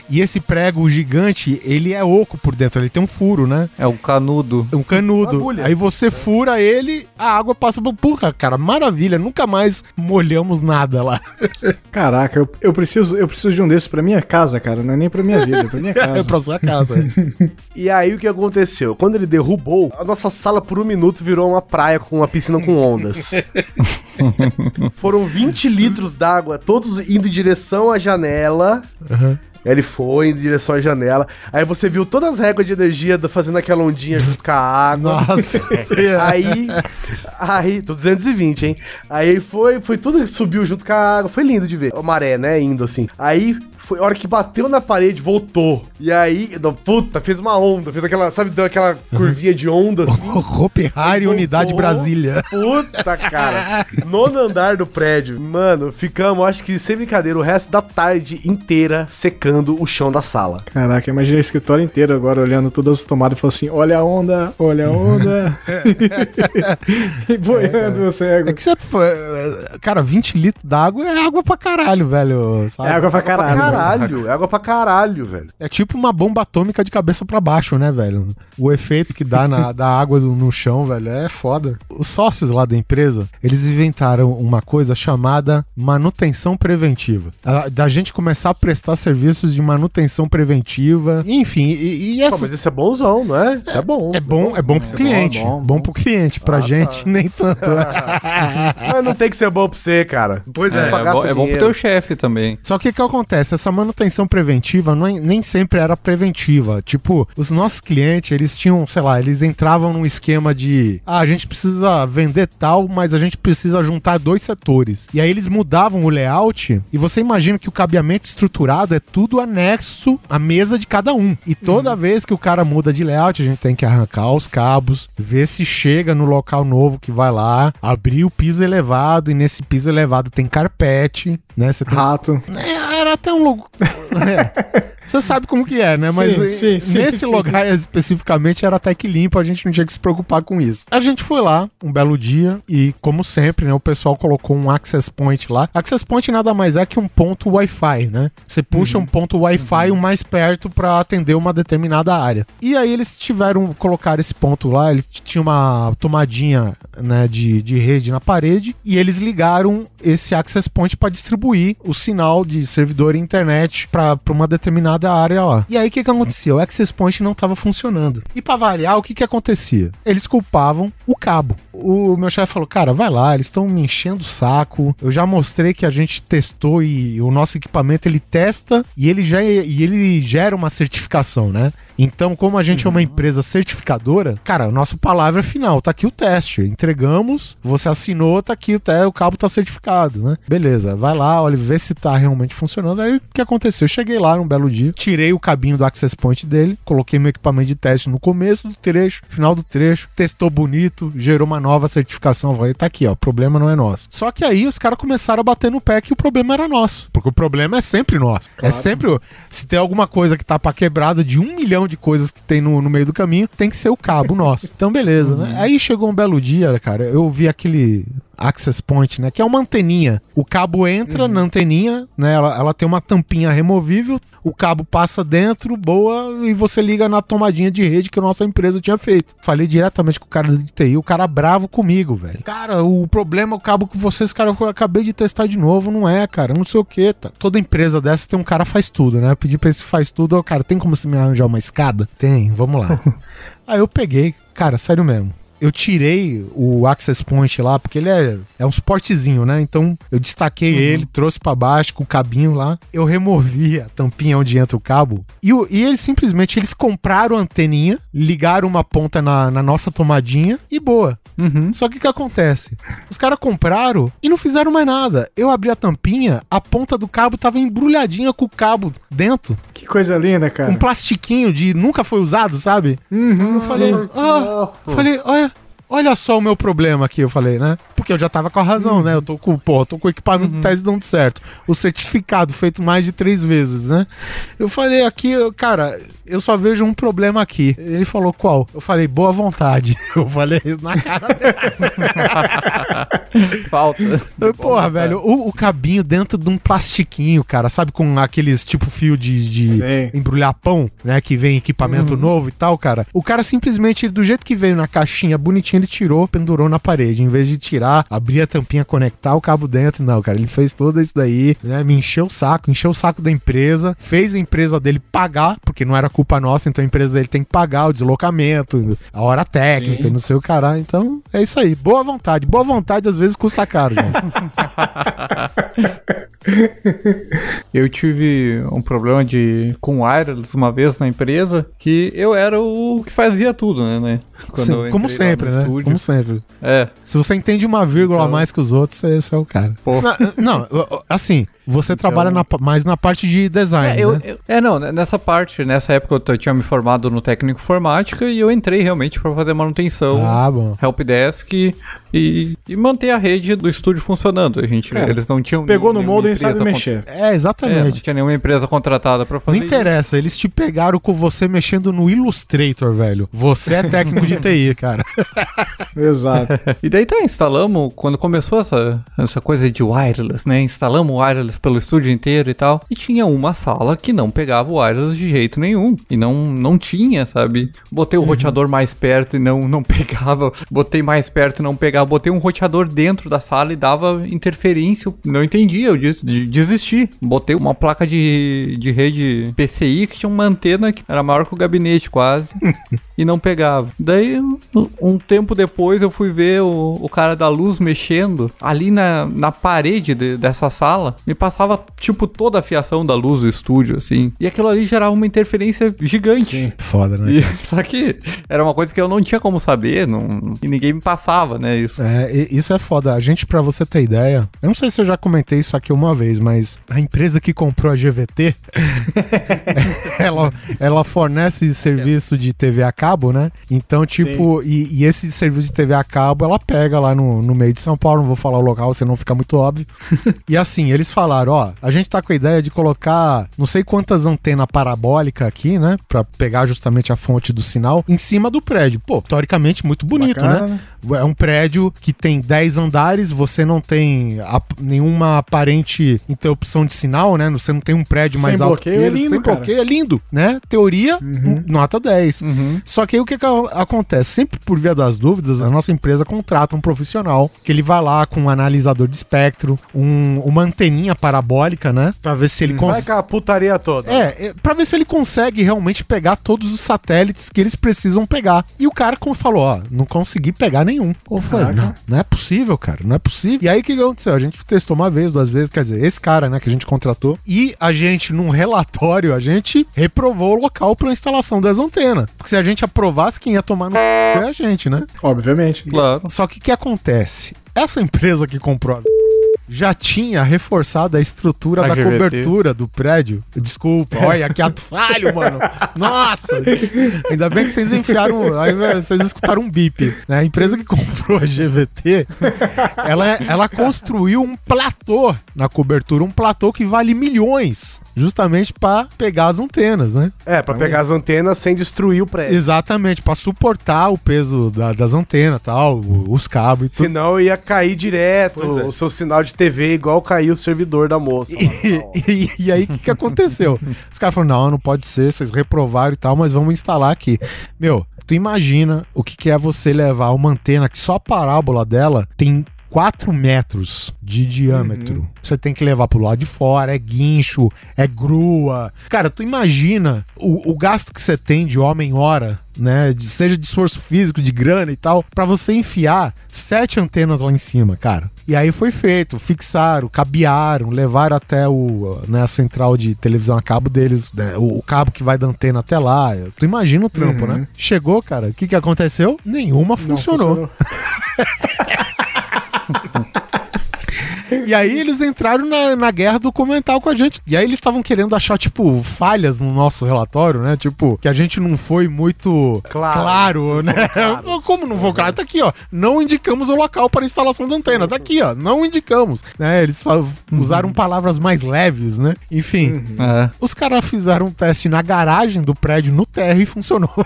Speaker 2: E esse prego gigante, ele é oco por dentro, ele tem um furo, né?
Speaker 3: É o canudo.
Speaker 2: Um canudo. Aí você fura ele, a água passa por. Porra, cara, maravilha. Nunca mais molhamos nada lá. (laughs)
Speaker 4: Caraca, eu, eu, preciso, eu preciso de um desses pra minha casa, cara. Não é nem pra minha vida, é pra minha (laughs)
Speaker 2: É
Speaker 4: casa.
Speaker 2: pra sua casa. (laughs)
Speaker 1: E aí o que aconteceu? Quando ele derrubou, a nossa sala por um minuto virou uma praia com uma piscina com ondas. (laughs) Foram 20 litros d'água, todos indo em direção à janela. Ele foi em direção à janela. Aí você viu todas as réguas de energia do- fazendo aquela ondinha junto com a água.
Speaker 2: Nossa. (laughs)
Speaker 1: Aí, aí, tô 220, hein? Aí foi, foi tudo que subiu junto com a água. Foi lindo de ver. O maré, né? Indo assim. Aí, foi a hora que bateu na parede, voltou. E aí, não, puta, fez uma onda. Fez aquela, sabe, deu aquela curvinha de onda assim. (laughs)
Speaker 2: Hari, Unidade. Brasília.
Speaker 1: Puta, cara. (laughs) Nono andar do prédio. Mano, ficamos, acho que sem brincadeira, o resto da tarde inteira secando o chão da sala.
Speaker 4: Caraca, imagina o escritório inteiro agora olhando todas as tomadas e falando assim: olha a onda, olha a onda. (laughs) e boiando o cego.
Speaker 2: É que você. foi- Cara, 20 litros d'água é água pra caralho, velho. sabe?
Speaker 4: É água pra
Speaker 1: Água pra
Speaker 4: caralho.
Speaker 1: caralho. É água pra caralho, velho.
Speaker 2: É tipo uma bomba atômica de cabeça pra baixo, né, velho? O efeito que dá na, da água no chão, velho, é foda. Os sócios lá da empresa, eles inventaram uma coisa chamada manutenção preventiva. Da gente começar a prestar serviços de manutenção preventiva. Enfim, e, e
Speaker 1: Pô,
Speaker 2: essa.
Speaker 1: mas isso é bonzão, não é? Isso é bom.
Speaker 2: É bom, é bom pro cliente.
Speaker 4: bom,
Speaker 2: Bom,
Speaker 4: bom.
Speaker 2: pro cliente. Pra gente, (laughs) nem tanto. (laughs)
Speaker 1: Mas não tem que ser bom pra você, cara.
Speaker 2: Pois
Speaker 3: É,
Speaker 1: Só
Speaker 3: é,
Speaker 1: gasta
Speaker 3: bom, é bom pro teu chefe também.
Speaker 2: Só que o que acontece? Essa manutenção preventiva não é- nem sempre era preventiva. Tipo, os nossos clientes, eles tinham, sei lá, eles entravam num esquema de ah, a gente precisa vender tal, mas a gente precisa juntar dois setores. E aí eles mudavam o layout e você imagina que o cabeamento estruturado é tudo anexo à mesa de cada um. E toda vez que o cara muda de layout, a gente tem que arrancar os cabos, ver se chega no local novo que vai lá, abrir o piso elevado e nesse piso elevado tem carpete, né? Você tem
Speaker 4: Rato.
Speaker 2: É, até um logo. (laughs) É. Você sabe como que é, né? Mas
Speaker 4: Sim,
Speaker 2: eh,
Speaker 4: sim, sim,
Speaker 2: nesse
Speaker 4: sim.
Speaker 2: lugar especificamente era até que limpo, a gente não tinha que se preocupar com isso. A gente foi lá um belo dia e, como sempre, né, o pessoal colocou um access point lá. Access point nada mais é que um ponto Wi-Fi, né? Você puxa um ponto Wi-Fi o mais perto para atender uma determinada área. E aí eles tiveram colocar esse ponto lá, eles tinha uma tomadinha, né, de, de rede na parede e eles ligaram esse access point para distribuir o sinal de servidor e internet para uma determinada área lá. E aí o que que acontecia? O access point não estava funcionando. E para variar, o que que acontecia? Eles culpavam o cabo. o meu chefe falou: Cara, vai lá, eles estão me enchendo o saco. Eu já mostrei que a gente testou e o nosso equipamento ele testa e ele já e ele gera uma certificação, né? Então, como a gente é uma empresa certificadora, cara, a nossa palavra é final, tá aqui o teste. Entregamos, você assinou, tá aqui o, cabo tá certificado, né? Beleza, vai lá, olha, vê se tá realmente funcionando. Aí o que aconteceu? Eu cheguei lá num belo dia, tirei o cabinho do access point dele, coloquei meu equipamento de teste no começo do trecho, final do trecho, testou bonito, gerou uma nova certificação. Falei, tá aqui, ó, o problema não é nosso. Só que aí os caras começaram a bater no pé que o problema era nosso. Porque o problema é sempre nosso. É sempre. o- Se tem alguma coisa que tá pra quebrada de um milhão de coisas que tem no, no meio do caminho, tem que ser o cabo nosso. Então, beleza, né? Aí chegou um belo dia, cara, eu vi aquele access point, né? Que é uma anteninha. O cabo entra na anteninha, né? Ela, ela tem uma tampinha removível. O cabo passa dentro, boa, e você liga na tomadinha de rede que a nossa empresa tinha feito. Falei diretamente com o cara de TI, o cara bravo comigo, velho. Cara, o problema é o cabo que vocês, cara, eu acabei de testar de novo, não é, cara, não sei o que, tá. Toda empresa dessa tem um cara faz tudo, né? Eu pedi pra esse faz tudo, ó, cara, tem como você me arranjar uma escada? Tem, vamos lá. (laughs) Aí eu peguei, cara, sério mesmo. Eu tirei o access point lá, porque ele é, é um suportezinho, né? Então eu destaquei ele, trouxe pra baixo com o cabinho lá. Eu removi a tampinha onde entra o cabo. E, o- e eles simplesmente eles compraram a anteninha, ligaram uma ponta na, na nossa tomadinha e boa. Só que o que acontece? Os caras compraram e não fizeram mais nada. Eu abri a tampinha, a ponta do cabo tava embrulhadinha com o cabo dentro.
Speaker 4: Que coisa linda, cara.
Speaker 2: Um plastiquinho de nunca foi usado, sabe?
Speaker 4: Uhum,
Speaker 2: Eu falei, ah, falei, olha, olha só o meu problema aqui, eu falei, né? Porque eu já tava com a razão, né? Eu tô com, pô, tô com o equipamento de teste dando certo. O certificado feito mais de três vezes, né? Eu falei aqui, cara, eu só vejo um problema aqui. Ele falou, qual? Eu falei, boa vontade. (laughs) Eu falei na cara (laughs)
Speaker 3: Falta.
Speaker 2: Eu, Porra, velho, o, o cabinho dentro de um plastiquinho, cara, sabe? Com aqueles tipo fio de, de embrulhar pão, né? Que vem equipamento novo e tal, cara. O cara simplesmente, do jeito que veio na caixinha, bonitinho, ele tirou, pendurou na parede. Em vez de tirar, abrir a tampinha, conectar o cabo dentro, não, cara. Ele fez tudo isso daí, né? Me encheu o saco, encheu o saco da empresa, fez a empresa dele pagar, porque não era culpa nossa, então a empresa dele tem que pagar o deslocamento, a hora técnica e não sei o caralho. Então, é isso aí. Boa vontade. Boa vontade às vezes custa caro, gente. (laughs)
Speaker 3: Eu tive um problema de com wireless uma vez na empresa que eu era o que fazia tudo, né? né?
Speaker 2: Sim, como sempre, né?
Speaker 3: Estúdio.
Speaker 2: Como sempre.
Speaker 3: É.
Speaker 2: Se você entende uma vírgula a mais que os outros, esse é o cara. Na- Não, assim, você trabalha na mais na parte de design,
Speaker 3: É, eu-
Speaker 2: né?
Speaker 3: eu- é, não, nessa parte, nessa época eu, eu tinha me formado no técnico informática e eu entrei realmente para fazer manutenção,
Speaker 2: Ah, bom.
Speaker 3: helpdesk e, e manter a rede do estúdio funcionando. A gente,
Speaker 4: Cara,
Speaker 3: eles não tinham
Speaker 4: Pegou no molde e sabe mexer.
Speaker 2: É,
Speaker 3: con- É, não
Speaker 2: exatamente.
Speaker 3: tinha nenhuma empresa contratada para
Speaker 2: Não
Speaker 3: fazer isso.
Speaker 2: interessa, eles te pegaram com você mexendo no Illustrator, velho. Você é técnico de TI, cara. (laughs)
Speaker 4: Exato. (laughs)
Speaker 3: E daí tá, instalamos, quando começou essa, essa coisa de wireless, né? Instalamos o wireless pelo estúdio inteiro e tal. E tinha uma sala que não pegava o wireless de jeito nenhum. E não, não tinha, sabe? Botei o roteador mais perto e não, não (laughs) pegava. Botei mais perto e não pegava. Botei um roteador dentro da sala e dava interferência. Eu Não entendia, eu de- desisti. Botei uma placa de, de rede PCI que tinha uma antena que era maior que o gabinete quase. (laughs) e não pegava. Daí, um- tempo depois, eu fui ver o, o cara da luz mexendo ali na, na parede de- dessa sala. Me passava, tipo, toda a fiação da luz do estúdio, assim. E aquilo ali gerava uma interferência gigante.
Speaker 2: Foda, né?
Speaker 3: E, (laughs) só que era uma coisa que eu não tinha como saber, não, e ninguém me passava, né? Isso.
Speaker 2: É, isso é foda. A gente, pra você ter ideia, eu não sei se eu já comentei isso aqui uma vez, mas a empresa que comprou a GVT, (laughs) ela, ela fornece serviço de TV a cabo, né? Então, tipo, e, e esse serviço de TV a cabo, ela pega lá no, no meio de São Paulo, não vou falar o local, senão fica muito óbvio. (laughs) e assim, eles falaram, ó, a gente tá com a ideia de colocar não sei quantas antenas parabólicas aqui, né? Pra pegar justamente a fonte do sinal em cima do prédio. Pô, teoricamente muito bonito,
Speaker 4: Bacana,
Speaker 2: né? É um prédio que tem 10 andares, você não tem a- nenhuma aparente interrupção de sinal, né? Você não tem um prédio
Speaker 4: Sem
Speaker 2: mais alto
Speaker 4: bloqueio,
Speaker 2: que
Speaker 4: é lindo,
Speaker 2: sem
Speaker 4: cara.
Speaker 2: bloqueio, é lindo, né? Teoria, um- nota 10.
Speaker 3: Uhum.
Speaker 2: Só que aí o que, que acontece? Sempre por via das dúvidas, a nossa empresa contrata um profissional que ele vai lá com um analisador de espectro, um- uma anteninha parabólica, né? Pra ver se ele
Speaker 1: Vai
Speaker 2: consegue.
Speaker 1: com a putaria toda.
Speaker 2: É, é, pra ver se ele consegue realmente pegar todos os satélites que eles precisam pegar. E o cara como falou, ó, não consegui pegar nenhum. Eu falei, não, não é possível, cara, não é possível. E aí o que que aconteceu? A gente testou uma vez, duas vezes, quer dizer, esse cara, né, que a gente contratou, e a gente, num relatório, a gente reprovou o local pra instalação das antenas. Porque se a gente aprovasse, quem ia tomar no c... é a gente, né?
Speaker 4: Obviamente.
Speaker 3: Claro.
Speaker 2: Só que o que acontece? Essa empresa que comprou a já tinha reforçado a estrutura
Speaker 3: A
Speaker 2: da
Speaker 3: GVT.
Speaker 2: cobertura do prédio. Desculpa, olha que ato falho, mano. Nossa! Ainda bem que vocês enfiaram. Aí vocês escutaram um bip. Né? A empresa que comprou a GVT, ela, ela construiu um platô na cobertura, um platô que vale milhões, justamente pra pegar as antenas, né?
Speaker 1: É, pra pegar as antenas sem destruir o prédio.
Speaker 2: Exatamente, pra suportar o peso da- das antenas tal, os cabos e tudo.
Speaker 1: Senão ia cair direto
Speaker 2: é.
Speaker 1: o seu sinal de TV, igual caiu o servidor da moça. tal. (laughs)
Speaker 2: E, e aí, o que, que aconteceu? Os caras falaram: não, não pode ser, vocês reprovaram e tal, mas vamos instalar aqui. Meu, tu imagina o que, que é você levar uma antena que só a parábola dela tem 4 metros de diâmetro. Você tem que levar pro lado de fora, é guincho, é grua. Cara, tu imagina o, o gasto que você tem de homem-hora, né? de- seja de esforço físico, de grana e tal, pra você enfiar sete antenas lá em cima, cara. E aí foi feito, fixaram, cabearam, levaram até o, né, a central de televisão a cabo deles, né, o, o cabo que vai da antena até lá. Tu imagina o trampo, né? Chegou, cara, o que que aconteceu? Nenhuma
Speaker 4: Não
Speaker 2: funcionou. (laughs) E aí eles entraram na, na guerra documental com a gente. E aí eles estavam querendo achar, tipo, falhas no nosso relatório, né? Tipo, que a gente não foi muito
Speaker 1: Claro.
Speaker 2: claro, né? (laughs) Como não foi claro? Tá aqui, ó. Não indicamos o local para instalação da antena. Tá aqui, ó. Não indicamos. Né? Eles fa- usaram palavras mais leves, né? Enfim,
Speaker 3: É.
Speaker 2: os caras fizeram um teste na garagem do prédio no térreo e funcionou. (laughs)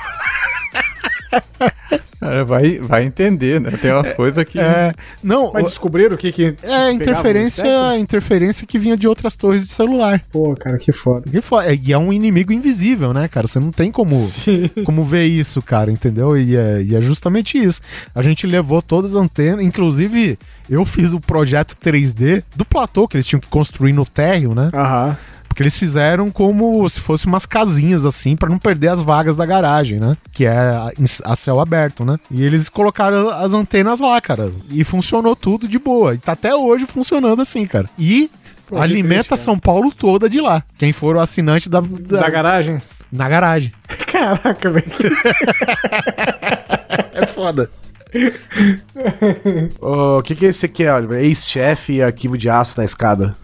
Speaker 3: Cara, vai, vai entender, né? Tem umas coisas que.
Speaker 2: É, não,
Speaker 4: Mas descobriram o que que.
Speaker 2: é interferência, interferência que vinha de outras torres de celular.
Speaker 4: Pô, cara, que foda.
Speaker 2: Que fo- é- E é um inimigo invisível, né, cara? Você não tem como,
Speaker 4: Sim. (laughs)
Speaker 2: como ver isso, cara, entendeu? E é, e é justamente isso. A gente levou todas as antenas, inclusive eu fiz o projeto 3D do platô que eles tinham que construir no térreo, né?
Speaker 4: Aham.
Speaker 2: Porque eles fizeram como se fosse umas casinhas assim, pra não perder as vagas da garagem, né? Que é a, céu aberto, né? E eles colocaram as antenas lá, cara. E funcionou tudo de boa. E tá até hoje funcionando assim, cara. E
Speaker 4: Pô, que
Speaker 2: alimenta. São Paulo toda de lá. Quem for o assinante da, da-
Speaker 4: Da garagem?
Speaker 2: na garagem. (laughs)
Speaker 4: Caraca, velho. (laughs)
Speaker 2: É foda. (laughs)
Speaker 1: O que, que é esse aqui, Oliver? Ex-chefe e arquivo de aço na escada.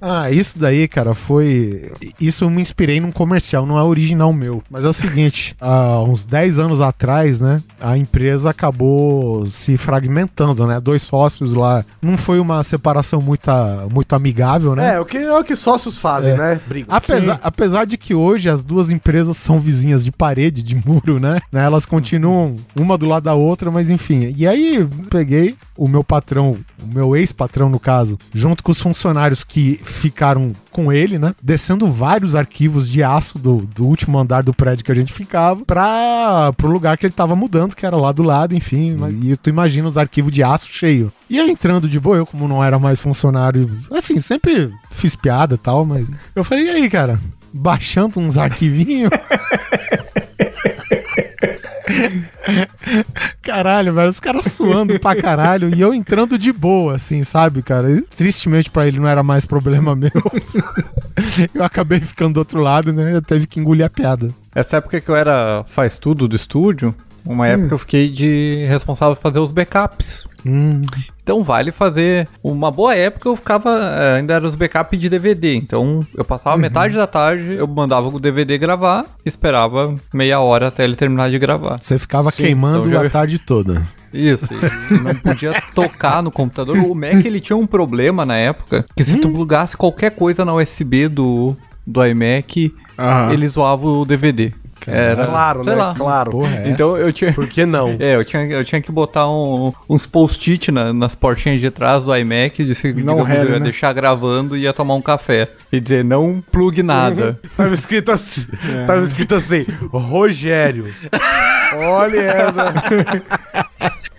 Speaker 2: Ah, isso daí, cara, foi. Isso eu me inspirei num comercial, não é original meu. Mas é o seguinte: (laughs) há uns 10 anos atrás, né, a empresa acabou se fragmentando, né? Dois sócios lá. Não foi uma separação muito, muito amigável, né?
Speaker 1: É, o que, é o que sócios fazem,
Speaker 2: É.
Speaker 1: né? Briga.
Speaker 2: Apesar, apesar de que hoje as duas empresas são vizinhas de parede, de muro, né? Né, Elas continuam uma do lado da outra, mas enfim. E aí peguei o meu patrão, o meu ex-patrão no caso, junto com os funcionários que ficaram com ele, né? Descendo vários arquivos de aço do, do último andar do prédio que a gente ficava para pro lugar que ele tava mudando, que era lá do lado, enfim. mas- E tu imagina os arquivos de aço cheio. E aí entrando de boa, eu como não era mais funcionário, assim, sempre fiz piada e tal, mas eu falei, e aí, cara? Baixando uns arquivinhos. (laughs) (laughs) Caralho, velho, os caras suando pra caralho e eu entrando de boa, assim, sabe, cara? E, tristemente pra ele não era mais problema (laughs) meu. eu acabei ficando do outro lado, né? Eu teve que engolir a piada.
Speaker 3: Essa época que eu era faz tudo do estúdio, uma época eu fiquei de responsável por fazer os backups.
Speaker 2: Hum,
Speaker 3: Então vale fazer. Uma boa época eu ficava. eh, ainda era os backups de DVD. Então eu passava metade da tarde, eu mandava o DVD gravar, esperava meia hora até ele terminar de gravar.
Speaker 2: você ficava queimando
Speaker 3: então já-
Speaker 2: a tarde toda.
Speaker 3: Isso, não podia (laughs) tocar no computador. O Mac ele tinha um problema na época, que se tu plugasse qualquer coisa na USB do, do iMac,
Speaker 4: Aham.
Speaker 3: ele zoava o DVD. Era,
Speaker 1: Claro,
Speaker 3: sei
Speaker 1: né?
Speaker 3: lá.
Speaker 1: Claro.
Speaker 2: Porra, é
Speaker 3: Então eu tinha.
Speaker 1: Por que não? (laughs)
Speaker 3: É, eu tinha, eu tinha que botar um- uns post-it na- nas portinhas de trás do iMac, de se,
Speaker 4: Não
Speaker 3: digamos, eu ia
Speaker 4: né?
Speaker 3: deixar gravando e ia tomar um café. E dizer, não plugue nada.
Speaker 1: Tava escrito assim. Tava escrito assim, Rogério. (laughs) Olha essa. (laughs)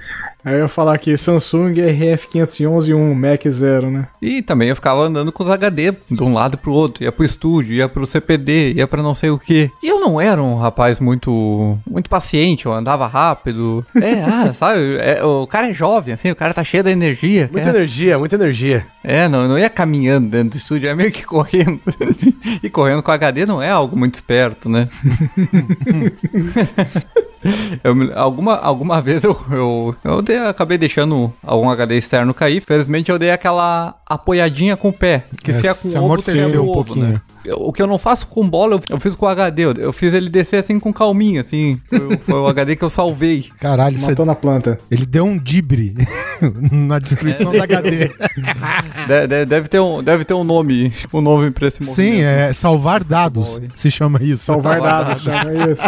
Speaker 4: Aí eu ia falar aqui, Samsung RF511-1, Mac 0, né?
Speaker 3: E também eu ficava andando com os HD de um lado pro outro. Ia pro estúdio, ia pro CPD, ia pra não sei o que. E eu não era um rapaz muito muito paciente, eu andava rápido. É, (laughs) ah, sabe? É, o cara é jovem, assim, o cara tá cheio da energia.
Speaker 1: Muita energia, muita energia.
Speaker 3: É, não, não ia caminhando dentro do estúdio, é meio que correndo. (laughs) e correndo com HD não é algo muito esperto, né? (laughs) Eu alguma, alguma vez eu, eu, eu dei- acabei deixando algum HD externo cair. Felizmente eu dei aquela apoiadinha com o pé. Que
Speaker 2: É,
Speaker 3: se é
Speaker 2: se
Speaker 3: com o ovo, você
Speaker 2: um
Speaker 3: ovo,
Speaker 2: pouquinho.
Speaker 3: né? Eu- O que eu não faço com bola, eu, eu fiz com o HD. Eu, eu fiz ele descer assim com calminha, assim. Foi, o- foi o HD que eu salvei.
Speaker 2: Caralho, você-
Speaker 4: Matou na planta.
Speaker 2: ele deu um dibre (laughs) na destruição da HD.
Speaker 3: De- de- deve, ter um, deve ter um nome, um nome pra esse movimento.
Speaker 2: Sim, é salvar dados, se chama isso.
Speaker 4: Salvar dados, chama isso.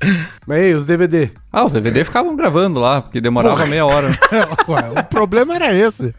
Speaker 4: (laughs)
Speaker 1: Mas aí, os DVD?
Speaker 3: Ah, os DVD ficavam gravando lá, porque demorava meia hora. (laughs)
Speaker 2: Ué, o problema era esse.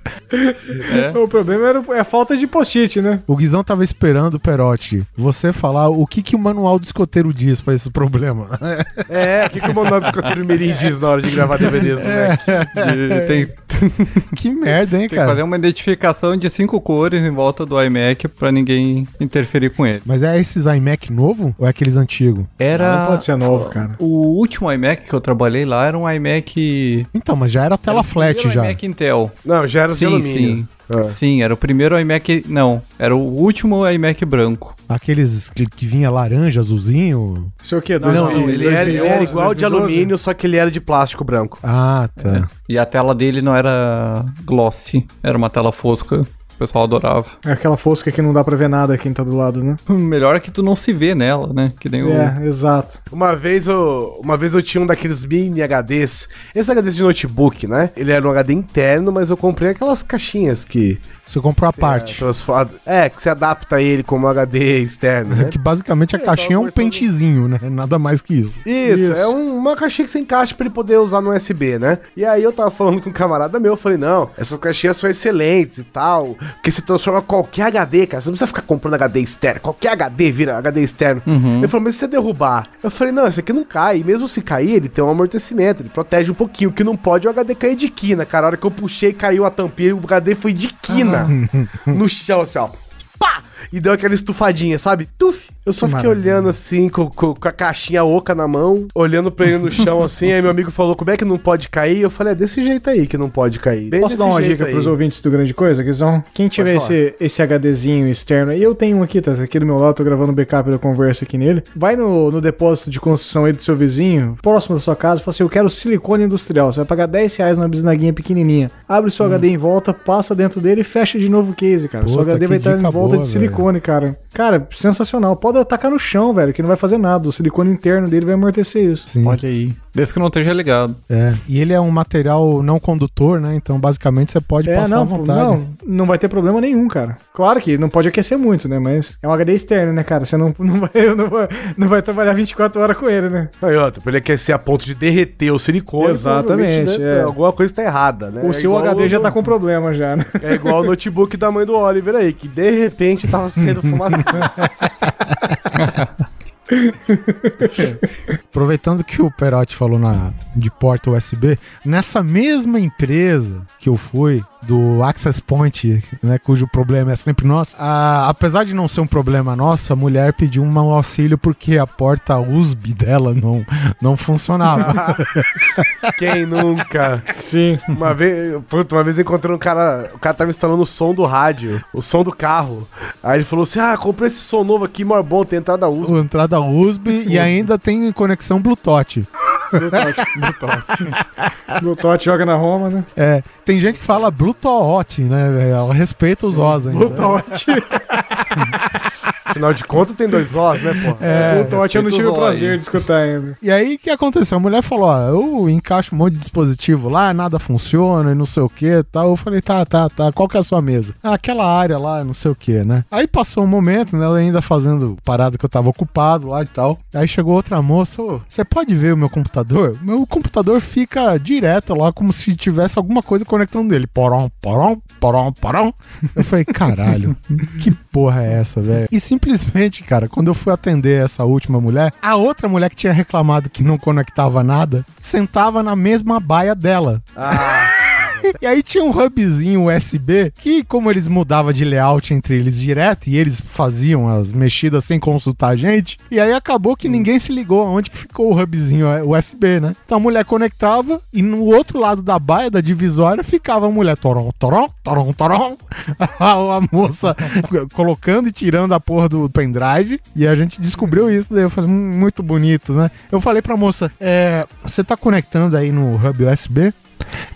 Speaker 4: O problema era é a falta de post-it, né?
Speaker 2: O Guizão tava esperando, Perotti, você falar o que, que o manual do escoteiro diz pra esse problema. (laughs)
Speaker 1: É, o que, que o Manuel do Escoteiro Mirim diz na hora de gravar DVDs, né?
Speaker 3: E tem, (laughs)
Speaker 2: que merda, hein,
Speaker 3: tem que fazer
Speaker 2: cara?
Speaker 3: uma identificação de cinco cores em volta do iMac pra ninguém interferir com ele.
Speaker 2: Mas é esses iMac novo ou é aqueles antigos?
Speaker 3: Era.
Speaker 4: Não pode ser novo, cara.
Speaker 3: O último iMac que eu trabalhei lá era um iMac.
Speaker 2: Então, mas já era tela
Speaker 3: era o
Speaker 2: flat já.
Speaker 3: iMac Intel.
Speaker 1: Não, já era de
Speaker 3: Sim,
Speaker 1: alumínio.
Speaker 3: sim.
Speaker 1: Ah.
Speaker 3: Sim, era o primeiro iMac. Não, era o último iMac branco.
Speaker 2: Aqueles que, que vinha laranja, azulzinho.
Speaker 4: Isso é o quê?
Speaker 1: Não, não,
Speaker 4: 2000,
Speaker 1: ele, era, ele era
Speaker 4: 2011,
Speaker 1: igual de
Speaker 4: 2012?
Speaker 1: alumínio, só que ele era de plástico branco.
Speaker 2: Ah, tá.
Speaker 3: E a tela dele não era glossy, era uma tela fosca. O pessoal adorava.
Speaker 4: É aquela fosca que não dá pra ver nada quem tá do lado, né? (laughs)
Speaker 3: Melhor é que tu não se vê nela, né? Que nem o.
Speaker 4: É, exato.
Speaker 1: Uma vez eu, uma vez eu tinha um daqueles mini HDs, esses HDs de notebook, né? Ele era um HD interno, mas eu comprei aquelas caixinhas que
Speaker 2: Você comprou a
Speaker 1: é,
Speaker 2: parte.
Speaker 1: transforma- é, que você adapta ele como HD externo, né? (laughs)
Speaker 2: Que basicamente a
Speaker 1: É,
Speaker 2: caixinha é um
Speaker 1: tava conversando-
Speaker 2: pentezinho, né? (laughs) Nada mais que isso.
Speaker 1: Isso,
Speaker 4: Isso.
Speaker 1: é um- uma caixinha que você encaixa pra ele poder usar no USB, né? E aí eu tava falando com um camarada meu, eu falei, não, essas caixinhas são excelentes e tal, porque se transforma qualquer HD, cara, você não precisa ficar comprando HD externo, qualquer HD vira HD externo. Ele falou, mas se você derrubar? Eu falei, não, isso aqui não cai, e mesmo se cair, ele tem um amortecimento, ele protege um pouquinho, o que não pode é o HD cair de quina, cara, a hora que eu puxei, caiu a tampinha e o HD foi de quina, (laughs) no chão, assim, ó. E deu aquela estufadinha, sabe? Tuf! Eu só
Speaker 4: Que
Speaker 1: fiquei
Speaker 4: maravilha.
Speaker 1: olhando assim, com, com- com a caixinha oca na mão, olhando pra ele no chão assim. aí meu amigo falou: como é que não pode cair? Eu falei: é desse jeito aí que não pode cair. Bem
Speaker 4: Posso dar uma dica
Speaker 1: aí.
Speaker 4: pros ouvintes do Grande Coisa, Guizão? Quem tiver esse, esse HDzinho externo aí, eu tenho um aqui, tá aqui do meu lado, tô gravando o backup da conversa aqui nele. Vai no, no depósito de construção aí do seu vizinho, próximo da sua casa, e fala assim: eu quero silicone industrial. Você vai pagar 10 reais numa bisnaguinha pequenininha. Abre o seu HD em volta, passa dentro dele e fecha de novo o case, cara. seu
Speaker 2: Puta,
Speaker 4: HD
Speaker 2: que
Speaker 4: vai estar em volta
Speaker 2: boa,
Speaker 4: de silicone, cara. Cara, sensacional. Pode atacar no chão, velho, que não vai fazer nada. O silicone interno dele vai amortecer isso.
Speaker 2: Sim.
Speaker 3: Pode aí. Desde que não esteja ligado.
Speaker 2: É. E ele é um material não condutor, né? Então, basicamente, você pode passar
Speaker 4: não,
Speaker 2: à vontade.
Speaker 4: Não, não vai ter problema nenhum, cara. Claro que não pode aquecer muito, né? Mas é um HD externo, né, cara? Você não, (laughs) não, vai, não, vai, não vai trabalhar 24 horas com ele, né?
Speaker 1: Aí, ó, pra ele aquecer a ponto de derreter o silicone.
Speaker 4: Exatamente,
Speaker 1: né,
Speaker 4: é.
Speaker 1: Alguma coisa tá errada, né?
Speaker 4: o
Speaker 1: É
Speaker 4: seu HD já tá com problema já, né?
Speaker 1: É igual o notebook da mãe do Oliver aí, que de repente tava sendo (laughs) fumaça. (laughs) (laughs)
Speaker 2: Aproveitando que o Perotti falou na, de porta USB, nessa mesma empresa que eu fui, do Access Point, né, cujo problema é sempre nosso, a- apesar de não ser um problema nosso, a mulher pediu um auxílio porque a porta USB dela não, não funcionava. (laughs)
Speaker 1: Quem nunca?
Speaker 4: Sim.
Speaker 1: Uma vez, puta, uma vez eu encontrei um cara, o cara tava instalando o som do rádio, o som do carro. Aí ele falou assim: "Ah, comprei esse som novo aqui, mó bom, tem entrada USB".
Speaker 2: Entrada USB e ainda tem conexão Bluetooth.
Speaker 4: Bluetooth joga na Roma, né?
Speaker 2: É, tem gente que fala Bluetooth, né? velho? Ela respeita os Os ainda.
Speaker 4: Bluetooth. (laughs)
Speaker 1: Afinal de contas tem dois Os, né, pô?
Speaker 2: É,
Speaker 4: Bluetooth eu não tive o prazer
Speaker 3: olhos.
Speaker 4: de escutar ainda.
Speaker 2: E aí, o que aconteceu? A mulher falou: Ó, eu encaixo um monte de dispositivo lá, nada funciona e não sei o que e tal. Eu falei: tá, tá, tá. Qual que é a sua mesa? Ah, aquela área lá, não sei o que, né? Aí passou um momento, né? Ela ainda fazendo parada que eu tava ocupado lá e tal. Aí chegou outra moça: Ô, você pode ver o meu computador? Meu computador fica direto lá, como se tivesse alguma coisa conectando dele. Porom, porom, porom, porom. Eu falei: caralho, que porra é essa, velho? E simplesmente simplesmente, cara, quando eu fui atender essa última mulher, a outra mulher que tinha reclamado que não conectava nada, sentava na mesma baia dela. (laughs) E aí tinha um hubzinho USB que, como eles mudavam de layout entre eles direto e eles faziam as mexidas sem consultar a gente, e aí acabou que ninguém se ligou aonde que ficou o hubzinho USB, né? Então a mulher conectava e no outro lado da baia, da divisória, ficava a mulher torom, torom, torom, a, (laughs) a moça (laughs) colocando e tirando a porra do pendrive e a gente descobriu isso, daí eu falei, hum, muito bonito, né? Eu falei pra moça, é, você tá conectando aí no hub USB?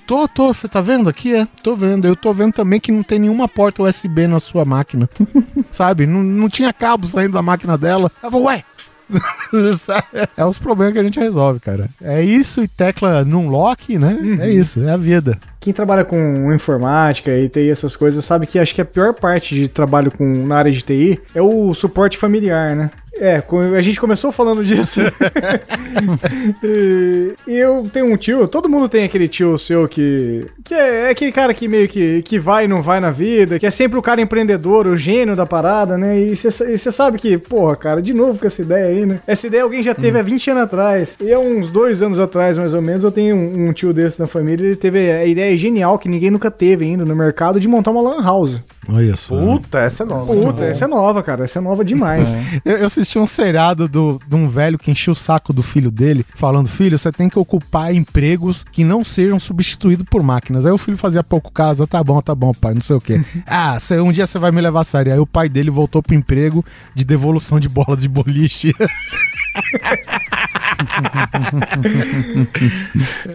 Speaker 2: Tô, tô, você tá vendo aqui? É, tô vendo. Eu tô vendo também que não tem nenhuma porta USB na sua máquina. (laughs) Sabe? Não, não tinha cabo saindo da máquina dela. Ela falou, ué. (laughs) é os problemas que a gente resolve, cara. É isso e tecla num lock, né? É isso, é a vida.
Speaker 4: Quem trabalha com informática e TI, essas coisas, sabe que acho que a pior parte de trabalho com, na área de TI é o suporte familiar, né? É, a gente começou falando disso. (laughs) e eu tenho um tio, todo mundo tem aquele tio seu que. que é, é aquele cara que meio que, que vai e não vai na vida, que é sempre o cara empreendedor, o gênio da parada, né? E você sabe que, porra, cara, de novo com essa ideia aí, né? Essa ideia alguém já teve há 20 anos atrás. E há uns dois anos atrás, mais ou menos, eu tenho um, um tio desse na família, ele teve a ideia genial que ninguém nunca teve ainda no mercado de montar uma lan house.
Speaker 2: Olha só.
Speaker 1: Puta, essa é nova.
Speaker 4: Puta, essa é nova, cara. Essa é nova demais.
Speaker 2: Eu, eu assisti um seriado do, de um velho que encheu o saco do filho dele, falando: Filho, você tem que ocupar empregos que não sejam substituídos por máquinas. Aí o filho fazia pouco caso: Tá bom, tá bom, pai, não sei o quê. (laughs) ah, cê- um dia você vai me levar a sério. Aí o pai dele voltou pro emprego de devolução de bolas de boliche. (laughs)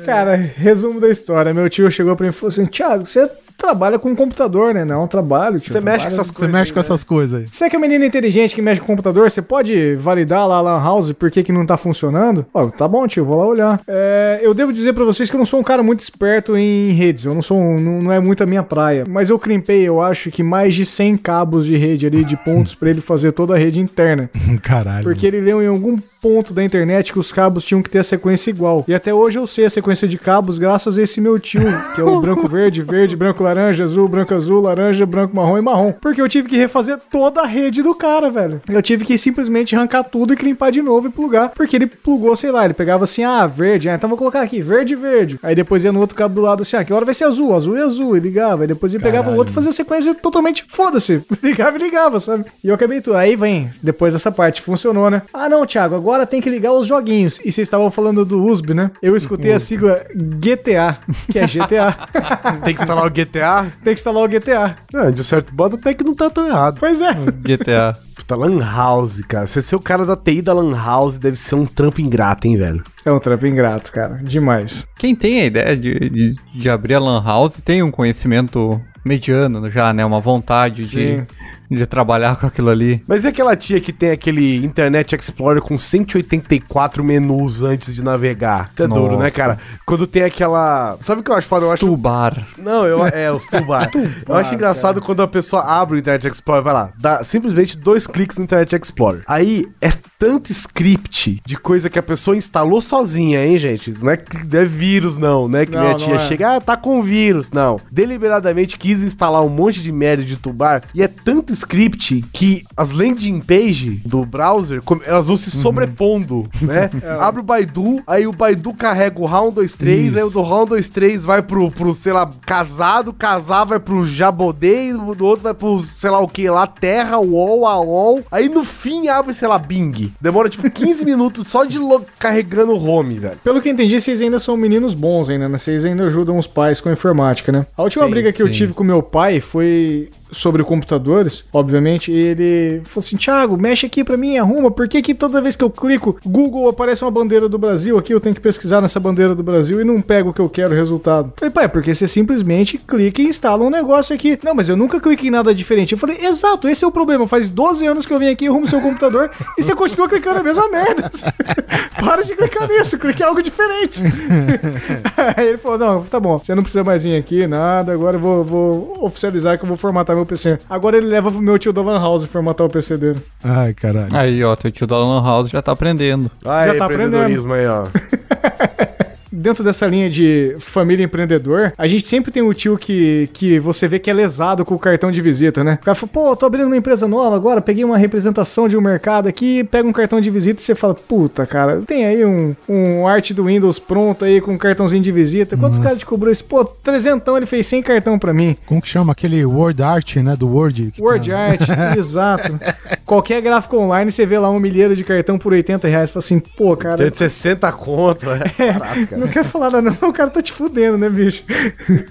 Speaker 4: Cara, resumo da história. Meu tio chegou pra mim e falou assim: Thiago, você trabalha com computador, né? Não, trabalho, tio.
Speaker 1: Você mexe com
Speaker 4: Trabalho-
Speaker 1: essas
Speaker 2: Você
Speaker 1: coisas.
Speaker 2: mexe com essas coisas aí.
Speaker 4: Você é que é menino inteligente que mexe com computador, você pode validar lá a Lan House por que, que não tá funcionando? Ó, tá bom, tio, vou lá olhar. É, eu devo dizer pra vocês que eu não sou um cara muito esperto em redes, eu não sou, um- não, não é muito a minha praia. Mas eu crimpei, eu acho que mais de 100 cabos de rede ali, de pontos pra ele fazer toda a rede interna. (laughs)
Speaker 2: Caralho.
Speaker 4: Porque ele leu em algum ponto da internet que os cabos tinham que ter a sequência igual. E até hoje eu sei a sequência de cabos graças a esse meu tio, que é o branco verde, verde, branco laranja, azul, branco azul, laranja, branco marrom e marrom. Porque eu tive que refazer toda a rede do cara, velho. Eu tive que simplesmente arrancar tudo e crimpar de novo e plugar. Porque ele plugou, sei lá, ele pegava assim, ah, verde, ah, então vou colocar aqui, verde, verde. Aí depois ia no outro cabo do lado assim, ah, que hora vai ser azul, azul e azul, e ligava. Aí depois ele pegava o outro e fazia a sequência totalmente foda-se. (laughs) Ligava e ligava, sabe? E eu acabei tudo. Aí vem, depois dessa parte, funcionou, né? Ah, não, Thiago, agora tem que ligar os joguinhos. E vocês estavam falando do USB, né? Eu escutei a sigla GTA, que é GTA. (laughs)
Speaker 1: Tem que instalar o GTA.
Speaker 4: tem que instalar o GTA.
Speaker 1: Ah, de certo modo até que não tá tão errado.
Speaker 4: Pois é.
Speaker 3: GTA.
Speaker 1: Puta, Lan House, cara. Você ser o cara da TI da Lan House deve ser um trampo ingrato, hein, velho?
Speaker 4: É um trampo ingrato, cara. Demais.
Speaker 3: Quem tem a ideia de, de, de abrir a Lan House tem um conhecimento mediano já, né? Uma vontade de,
Speaker 4: Sim.
Speaker 3: de trabalhar com aquilo ali.
Speaker 1: Mas e aquela tia que tem aquele Internet Explorer com 184 menus antes de navegar? Isso é duro, né,
Speaker 3: Nossa.
Speaker 1: cara? Quando tem aquela. Sabe o que eu acho foda? Eu acho.
Speaker 3: Tubar.
Speaker 1: Não, eu, é, os tubar. (laughs) eu acho engraçado quando a pessoa abre o Internet Explorer, vai lá, dá simplesmente dois cliques no Internet Explorer. Aí é tanto script de coisa que a pessoa instalou sozinha, hein, gente? Isso não é, que- não é vírus, não, né? Que
Speaker 4: Não,
Speaker 1: minha tia
Speaker 4: é.
Speaker 1: chega, ah, tá com vírus. Não. Deliberadamente quis instalar um monte de merda de tubar e é tanto script que as landing page do browser, elas vão se sobrepondo, né? (laughs) Abre o Baidu, aí o Baidu carrega o round 23,
Speaker 2: Isso.
Speaker 1: aí o do round 23 vai pro, pro, sei lá, casado, casar vai pro jabodê, o do outro vai pro, sei lá o que lá, terra, UOL, AOL. Aí no fim abre, sei lá, Bing. Demora tipo 15 (laughs) minutos só de carregando o home, velho.
Speaker 4: Pelo que eu entendi, vocês ainda são meninos bons ainda, né? Vocês ainda ajudam os pais com a informática, né? A última
Speaker 1: Sim,
Speaker 4: briga que eu
Speaker 2: sim.
Speaker 4: tive com meu pai foi sobre computadores, obviamente, ele falou assim, Thiago, mexe aqui pra mim, arruma, por que que toda vez que eu clico, Google aparece uma bandeira do Brasil aqui, eu tenho que pesquisar nessa bandeira do Brasil e não pego o que eu quero, o resultado. Eu falei, pai, porque você simplesmente clica e instala um negócio aqui. Não, mas eu nunca cliquei em nada diferente. Eu falei, exato, esse é o problema, faz 12 anos que eu vim aqui, arrumo seu computador e você continua clicando a mesma merda. (laughs) Para de clicar nisso, clique em algo diferente. (laughs) Aí ele falou: Não, tá bom, você não precisa mais vir aqui, nada. Agora eu vou, vou oficializar que eu vou formatar meu PC. Agora ele leva pro meu tio da Van House formatar o PC dele.
Speaker 2: Ai, caralho.
Speaker 3: Aí, ó, teu tio da Lan House já tá aprendendo.
Speaker 1: Aí,
Speaker 4: Já tá aprendendo.
Speaker 1: aí, ó. (laughs)
Speaker 4: dentro dessa linha de família empreendedor, a gente sempre tem o tio que, que você vê que é lesado com o cartão de visita, né? O cara fala, pô, tô abrindo uma empresa nova agora, peguei uma representação de um mercado aqui, pega um cartão de visita e você fala, puta, cara, tem aí um, um arte do Windows pronto aí com um cartãozinho de visita. Quantos caras te cobrou isso? Pô, trezentão, ele fez 100 cartão pra mim.
Speaker 2: Como que chama? Aquele Word Art, né? Do Word.
Speaker 4: Word
Speaker 2: tá-
Speaker 4: Art, (laughs) exato. Qualquer gráfico online, você vê lá um milheiro de cartão por 80 reais. Fala assim, pô, cara.
Speaker 1: Tem de 60 conto, (laughs) é. Barato, cara.
Speaker 4: Não quero falar nada, não. O cara tá te fudendo, né, bicho?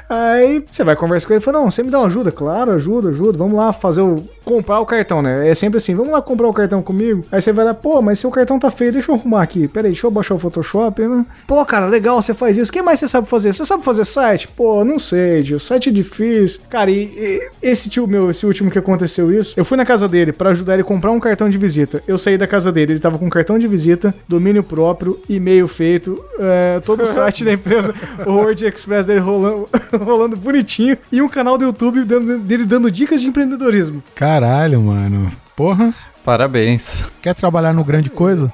Speaker 4: Aí você vai conversar com ele e fala: Não, você me dá uma ajuda? Claro, ajuda, ajuda. Vamos lá fazer o. comprar o cartão, né? É sempre assim: vamos lá comprar o cartão comigo. Aí você vai lá, pô, mas seu cartão tá feio, deixa eu arrumar aqui. Pera aí, deixa eu baixar o Photoshop, né? Pô, cara, legal, você faz isso. O que mais você sabe fazer? Você sabe fazer site? Pô, não sei, tio. Site é difícil. Cara, e, e esse tio meu, esse último que aconteceu isso, eu fui na casa dele pra ajudar ele a comprar um cartão de visita. Eu saí da casa dele, ele tava com cartão de visita, domínio próprio, e-mail feito, é, todo o site da empresa, o Word Express dele rolando, (laughs) rolando bonitinho, e um canal do YouTube dando- dele dando dicas de empreendedorismo.
Speaker 2: Caralho, mano. Porra,
Speaker 3: Parabéns.
Speaker 2: quer trabalhar no grande coisa?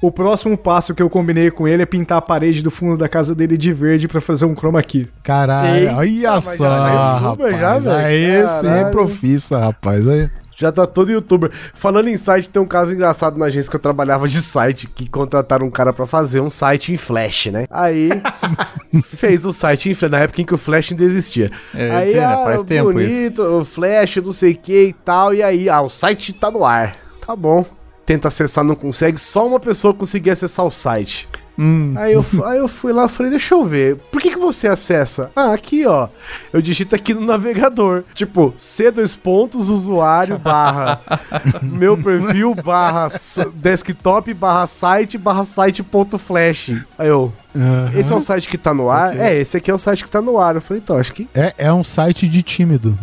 Speaker 4: O próximo passo que eu combinei com ele é pintar a parede do fundo da casa dele de verde pra fazer um chroma key.
Speaker 2: Caralho,
Speaker 1: Eita,
Speaker 2: olha só,
Speaker 1: é
Speaker 2: rapaz.
Speaker 1: já,
Speaker 2: aí sim,
Speaker 1: Caralho.
Speaker 2: profissa, rapaz. Aí.
Speaker 1: Já tá todo youtuber. Falando em site, tem um caso engraçado na agência que eu trabalhava de site, que contrataram um cara pra fazer um site em Flash, né? Aí (laughs) fez o site em Flash, na época em que o Flash ainda existia.
Speaker 3: É,
Speaker 1: aí,
Speaker 3: né,
Speaker 1: ah,
Speaker 3: faz tempo
Speaker 1: bonito, o Flash, não sei o que e tal, e aí, ah, o site tá no ar. Tá bom. Tenta acessar, não consegue, só uma pessoa conseguia acessar o site.
Speaker 3: Hum.
Speaker 1: Aí eu, aí eu fui lá e falei, deixa eu ver. Por que, que você acessa? Ah, aqui, ó. Eu digito aqui no navegador. Tipo, C dois pontos, usuário, barra. (laughs) meu perfil, barra desktop, barra site, barra site.flash. Aí eu, esse é o site que tá no ar? É, esse aqui é o site que tá no ar. Eu falei, então, acho que
Speaker 2: É, é um site de tímido.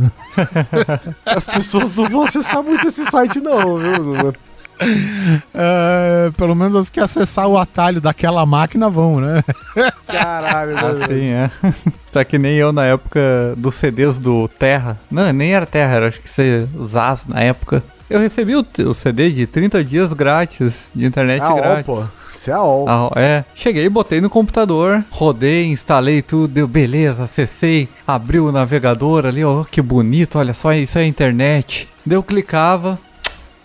Speaker 1: as pessoas não vão acessar muito esse site, não, viu? (laughs) (laughs)
Speaker 2: É, pelo menos as que acessar o atalho daquela máquina vão, né? (laughs)
Speaker 1: Caralho, meu Deus.
Speaker 3: Assim, é. (laughs) É que nem eu na época dos CDs do Terra. Não, nem era Terra, era acho que você usasse na época. Eu recebi o, o CD de 30 dias grátis, de internet
Speaker 1: Ah, ó,
Speaker 3: grátis.
Speaker 1: pô. Isso é a all.
Speaker 3: Ah, é, cheguei, botei no computador, rodei, instalei tudo, deu beleza, acessei, abri o navegador ali, ó, que bonito, olha só, isso é internet. Deu, clicava,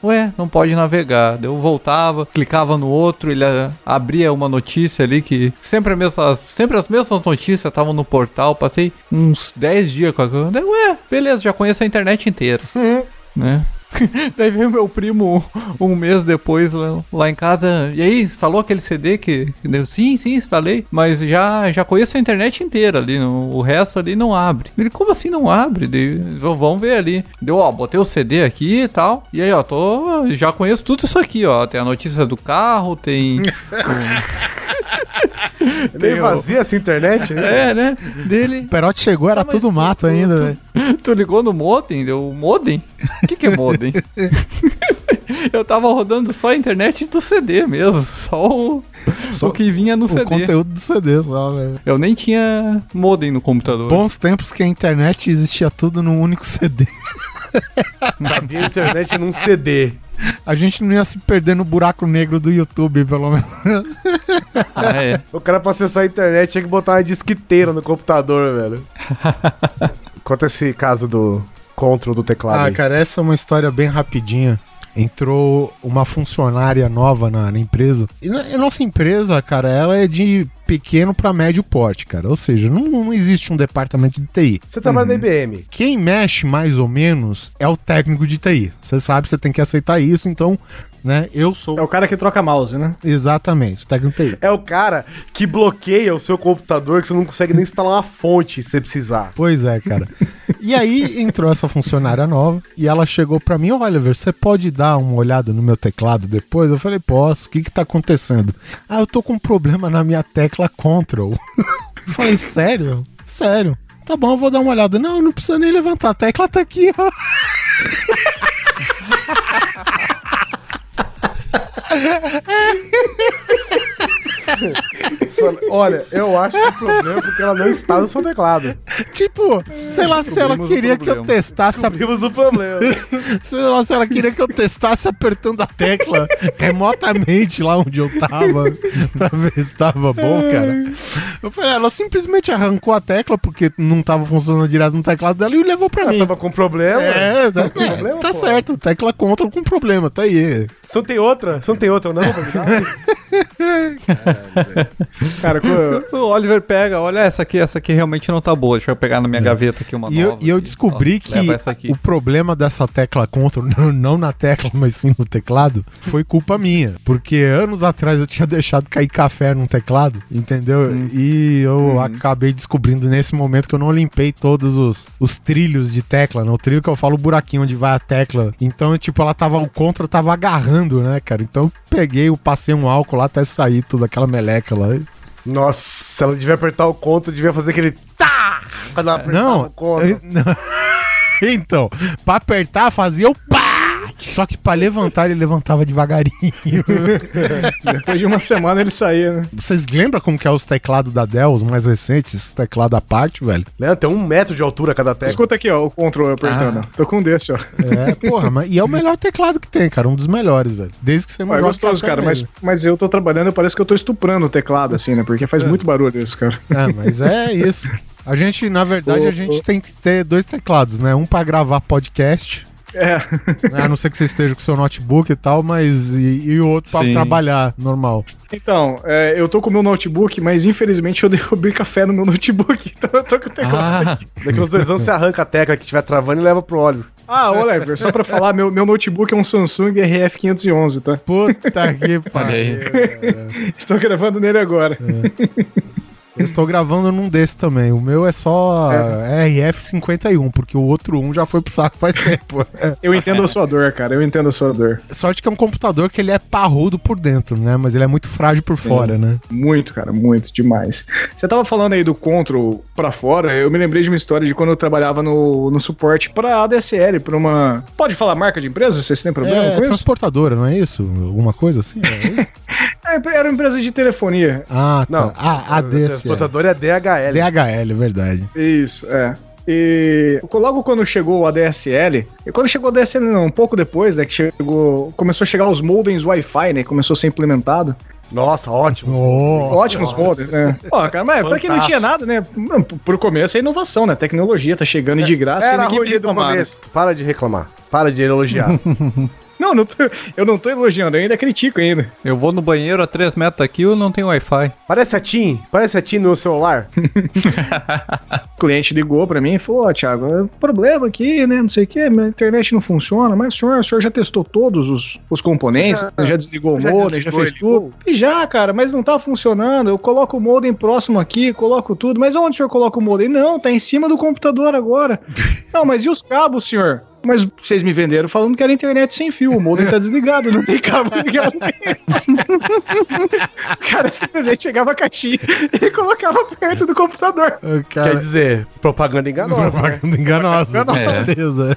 Speaker 3: ué, não pode navegar. Deu, voltava, clicava no outro, ele ah, abria uma notícia ali que sempre, a mesma, sempre as mesmas notícias estavam no portal, passei uns 10 dias com. Daí, Ué, beleza, já conheço a internet inteira, né? (laughs) Daí veio meu primo um mês depois lá, lá em casa. E aí, instalou aquele CD que, que deu? Sim, sim, instalei. Mas já, já conheço a internet inteira ali. no- o resto ali não abre. Ele, como assim não abre? Daí, "V- vamos ver ali. Deu, ó, botei o CD aqui e tal. E aí, ó, tô. Já conheço tudo isso aqui, ó. Tem a notícia do carro, tem.
Speaker 1: É
Speaker 3: o- (laughs)
Speaker 1: vazia essa internet, né?
Speaker 3: é, né? Dele.
Speaker 2: O Perote chegou, era
Speaker 3: Tá,
Speaker 2: tudo
Speaker 3: tu-
Speaker 2: mato
Speaker 3: tu-
Speaker 2: ainda,
Speaker 3: tu-
Speaker 2: velho. (laughs)
Speaker 3: Tu ligou no modem? Deu modem? O que, que é modem? (laughs) Eu tava rodando só a internet do CD mesmo, só o,
Speaker 2: Só
Speaker 3: o que vinha no
Speaker 2: O
Speaker 3: CD.
Speaker 2: conteúdo do CD só, velho.
Speaker 3: Eu nem tinha modem no computador.
Speaker 2: Bons tempos que a internet existia tudo num único CD.
Speaker 1: Cabia a internet num CD.
Speaker 2: A gente não ia se perder no buraco negro do YouTube, pelo menos.
Speaker 3: Ah, é.
Speaker 1: O cara pra acessar a internet tinha que botar uma disqueteira no computador, velho. (laughs) Conta esse caso do control do teclado.
Speaker 2: Ah,
Speaker 1: aí.
Speaker 2: cara, essa é uma história bem rapidinha. Entrou uma funcionária nova na, na empresa. E na- a nossa empresa, cara, ela é de pequeno pra médio porte, cara. Ou seja, não, não existe um departamento de TI.
Speaker 1: Você trabalha na IBM.
Speaker 2: Quem mexe mais ou menos é o técnico de TI. Você sabe, você tem que aceitar isso, então, né? Eu sou.
Speaker 4: É o cara que troca mouse, né?
Speaker 2: Exatamente, o técnico de TI.
Speaker 1: É o cara que bloqueia o seu computador que você não consegue nem instalar uma fonte se você precisar.
Speaker 2: Pois é, cara. E aí entrou essa funcionária nova e ela chegou pra mim, olha, Oliver, você pode dar uma olhada no meu teclado depois? Eu falei, posso. O que que tá acontecendo? Ah, eu tô com um problema na minha tecla Control. (laughs) Eu falei, sério? Sério. Tá bom, eu vou dar uma olhada. Não, não precisa nem levantar. A tecla tá aqui, ó. (laughs)
Speaker 1: Olha, eu acho que o problema é porque ela não está no seu teclado.
Speaker 2: Tipo, sei lá se ela queria que eu testasse, a-
Speaker 1: Vimos o problema. (laughs)
Speaker 2: sei lá se ela queria que eu testasse apertando a tecla remotamente lá onde eu tava, pra ver se tava bom, cara. Eu falei, ela simplesmente arrancou a tecla porque não tava funcionando direto no teclado dela e levou pra
Speaker 1: Ela
Speaker 2: mim.
Speaker 1: tava com problema.
Speaker 2: É, tá,
Speaker 1: com problema,
Speaker 2: tá certo, tecla contra com problema, tá aí.
Speaker 1: Você não tem outra? Você não tem outra, não? (laughs)
Speaker 4: Cara,
Speaker 3: O Oliver pega, olha essa aqui, essa aqui realmente não tá boa. Deixa eu pegar na minha gaveta aqui uma
Speaker 2: É. E eu,
Speaker 3: nova
Speaker 2: e eu descobri
Speaker 3: Ó,
Speaker 2: que o problema dessa tecla contra, (laughs) não, na tecla, mas sim no teclado, foi culpa minha. Porque anos atrás eu tinha deixado cair café num teclado, entendeu?
Speaker 3: Hum.
Speaker 2: E eu acabei descobrindo nesse momento que eu não limpei todos os, os trilhos de tecla, né? O trilho que eu falo, o buraquinho onde vai a tecla. Então, tipo, ela tava, o contra tava agarrando, né, cara? Então eu peguei, passei um álcool lá até sair toda aquela meleca lá.
Speaker 1: Nossa, ela devia apertar o conto, devia fazer aquele tá! Quando ela apertava
Speaker 2: Não,
Speaker 1: o conto.
Speaker 2: eu- (laughs) não. então, pra apertar fazia o pá! Só que pra levantar ele levantava devagarinho. (laughs)
Speaker 4: depois de uma semana ele saía, né?
Speaker 2: Vocês lembram como que é os teclados da Dell, os mais recentes, esses teclados à parte, velho?
Speaker 1: Né, Tem um metro de altura cada tecla.
Speaker 4: Escuta aqui, ó, o controle apertando. Tô com um desse, ó.
Speaker 2: É, porra, mas, e é o melhor teclado que tem, cara, um dos melhores, velho. Desde que você não
Speaker 4: é gostoso, cara, mas, mas eu tô trabalhando, parece que eu tô estuprando o teclado, assim, né? Porque faz muito barulho isso, cara.
Speaker 2: É, mas é isso. A gente, na verdade,
Speaker 4: Ô,
Speaker 2: a gente
Speaker 4: ô.
Speaker 2: tem que ter dois teclados, né? Um pra gravar podcast,
Speaker 4: É.
Speaker 2: a não ser que você esteja com o seu notebook e tal, mas. E, e o outro pra
Speaker 3: Sim.
Speaker 2: trabalhar, normal.
Speaker 4: Então, é, eu tô com o meu notebook, mas infelizmente eu derrubei café no meu notebook, (laughs) então eu tô com o teclado.
Speaker 3: Ah,
Speaker 1: Daqui uns dois anos você arranca a tecla que estiver travando e leva pro óleo.
Speaker 4: Ah, ô Lever, só pra falar, meu, meu notebook é um Samsung RF511, tá?
Speaker 2: Puta que (laughs) pariu.
Speaker 4: Estou gravando nele agora.
Speaker 2: Eu estou gravando num desse também. O meu é só RF51, porque o outro um já foi pro saco faz tempo. (laughs)
Speaker 4: Eu entendo a sua dor, cara, eu entendo a sua dor.
Speaker 2: Sorte que é um computador que ele é parrudo por dentro, né? Mas ele é muito frágil por fora, né?
Speaker 4: Muito, cara, muito, demais. Você tava falando aí do Control pra fora, eu me lembrei de uma história de quando eu trabalhava no, no suporte pra ADSL, pra uma... Pode falar marca de empresa? Vocês têm problema
Speaker 2: É
Speaker 4: com isso?
Speaker 2: transportadora, não é isso? Alguma coisa assim? É isso? (laughs)
Speaker 4: É, era uma empresa de telefonia.
Speaker 2: Ah, tá.
Speaker 1: Não.
Speaker 2: Ah, ADSL.
Speaker 1: Transportador é DHL.
Speaker 2: DHL, é verdade.
Speaker 4: Isso, é. E logo quando chegou o ADSL, e quando chegou o ADSL, não, um pouco depois, né, que chegou, começou a chegar os modems Wi-Fi, né, começou a ser implementado.
Speaker 1: Nossa, ótimo.
Speaker 2: Oh,
Speaker 4: Ótimos modems, né? Ó, cara, mas pra quem não tinha nada, né, por começo é inovação, né, tecnologia tá chegando e de graça e
Speaker 1: Era
Speaker 4: ninguém
Speaker 1: ruim do
Speaker 4: né?
Speaker 1: começo. Para de reclamar. Para de elogiar. (laughs)
Speaker 4: Não, não tô- eu não tô elogiando, eu ainda critico ainda.
Speaker 3: eu vou no banheiro a 3 metros daqui e não tem Wi-Fi.
Speaker 1: Parece a TIM. Parece a TIM no celular. (laughs)
Speaker 4: O cliente ligou pra mim e falou, ó, Thiago, é problema aqui, né, não sei o que, minha internet não funciona, mas senhor, o senhor já testou todos os, os componentes,
Speaker 1: Já-
Speaker 4: já, desligou o
Speaker 1: já
Speaker 4: modem, já fez
Speaker 1: ligou?
Speaker 4: tudo? E já, cara, mas não tá funcionando, eu coloco o modem próximo aqui, coloco tudo, mas onde o senhor coloca o modem? Não, tá em cima do computador agora. (laughs) não, mas e os cabos, senhor? Mas vocês me venderam falando que era internet sem fio, o modem tá desligado, não tem cabo ligado. o cara simplesmente chegava a caixinha e colocava perto do computador.
Speaker 2: o
Speaker 1: Quer
Speaker 2: cara...
Speaker 1: dizer, propaganda enganosa. né?
Speaker 2: Propaganda enganosa, com
Speaker 6: É.
Speaker 2: certeza.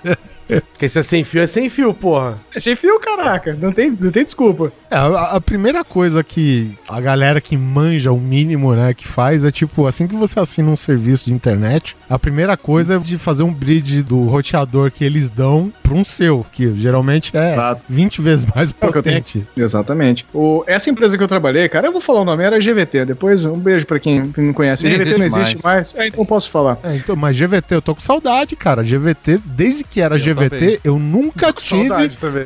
Speaker 1: Porque se é sem fio, é sem fio, porra.
Speaker 4: É sem fio, caraca. Não tem, não tem desculpa.
Speaker 2: É, a, a primeira coisa que a galera que manja o mínimo, né, que faz é tipo, assim que você assina um serviço de internet, a primeira coisa é de fazer um bridge do roteador que eles dão para um seu, que geralmente é
Speaker 4: Exato.
Speaker 2: 20 vezes mais
Speaker 4: É
Speaker 2: potente.
Speaker 4: Exatamente. O, essa empresa que eu trabalhei, cara, eu vou falar o nome, era GVT. Depois, um beijo pra quem não conhece.
Speaker 3: Nem
Speaker 4: GVT não
Speaker 3: existe
Speaker 4: existe mais. É, então posso falar.
Speaker 2: É, então, mas GVT, eu tô com saudade, cara. GVT, desde que era
Speaker 3: Eu
Speaker 2: GVT,
Speaker 3: também.
Speaker 2: eu nunca tive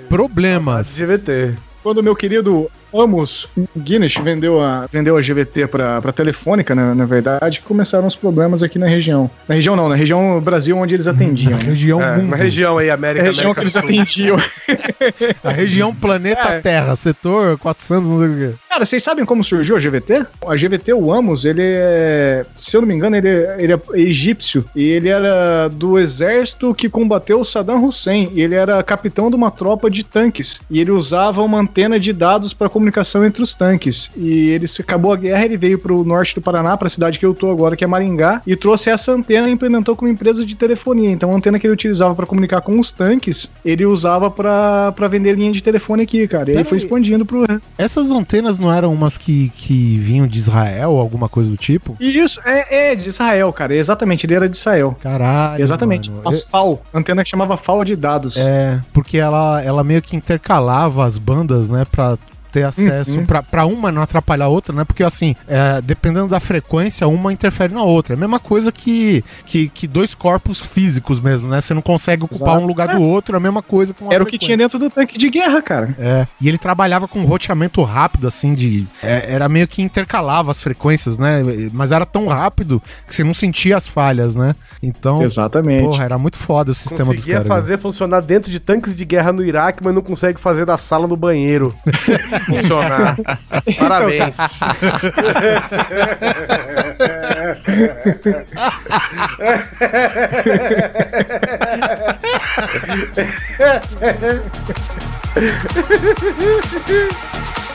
Speaker 2: problemas.
Speaker 1: GVT.
Speaker 4: Quando o meu querido Amos Guinness vendeu a, vendeu a GVT pra, pra Telefônica, na, na verdade, começaram os problemas aqui na região. Na região não, na região Brasil onde eles atendiam.
Speaker 2: Na região
Speaker 1: É,
Speaker 2: mundo,
Speaker 1: uma região aí,
Speaker 4: A
Speaker 1: América,
Speaker 4: região que
Speaker 1: América
Speaker 4: eles
Speaker 1: Sul.
Speaker 4: atendiam. (laughs)
Speaker 2: a região planeta
Speaker 4: É.
Speaker 2: Terra, setor 400, não sei o quê.
Speaker 4: Cara, vocês sabem como surgiu a GVT? A GVT, o Amos, ele é, se eu não me engano, ele é, ele é egípcio. E ele era do exército que combateu o Saddam Hussein. E ele era capitão de uma tropa de tanques. E ele usava uma antena de dados para comunicação entre os tanques. E ele se acabou a guerra, ele veio pro norte do Paraná, pra cidade que eu tô agora, que é Maringá, e trouxe essa antena e implementou como empresa de telefonia. Então a antena que ele utilizava pra comunicar com os tanques, ele usava pra pra vender linha de telefone aqui, cara. E aí
Speaker 2: Pera
Speaker 4: foi
Speaker 2: aí.
Speaker 4: expandindo pro.
Speaker 2: Essas antenas não eram umas que, que vinham de Israel ou alguma coisa do tipo?
Speaker 4: E isso é, é de Israel, cara. Exatamente, ele era de Israel.
Speaker 2: Caralho.
Speaker 4: Exatamente.
Speaker 2: mano.
Speaker 4: As FAO, antena que chamava FAO de dados.
Speaker 2: É, porque ela, ela meio que intercalava as bandas, né, pra ter acesso
Speaker 4: Uhum.
Speaker 2: pra, pra uma não atrapalhar a outra, né? Porque assim, é, dependendo da frequência, uma interfere na outra. É a mesma coisa que, que, que dois corpos físicos mesmo, né? Você não consegue ocupar
Speaker 4: Exato.
Speaker 2: um lugar do outro, é a mesma coisa com
Speaker 4: Era o que
Speaker 2: frequência.
Speaker 4: tinha dentro do tanque de guerra, cara.
Speaker 2: É, e ele trabalhava com roteamento rápido, assim, de. é, era meio que intercalava as frequências, né? Mas era tão rápido que você não sentia as falhas, né? Então,
Speaker 4: Exatamente.
Speaker 2: porra, era muito foda o sistema dos
Speaker 1: Conseguia
Speaker 2: caras. né?
Speaker 1: fazer funcionar dentro de tanques de guerra no Iraque, mas não consegue fazer da sala do banheiro (laughs) funcionar. (laughs) Parabéns. (laughs)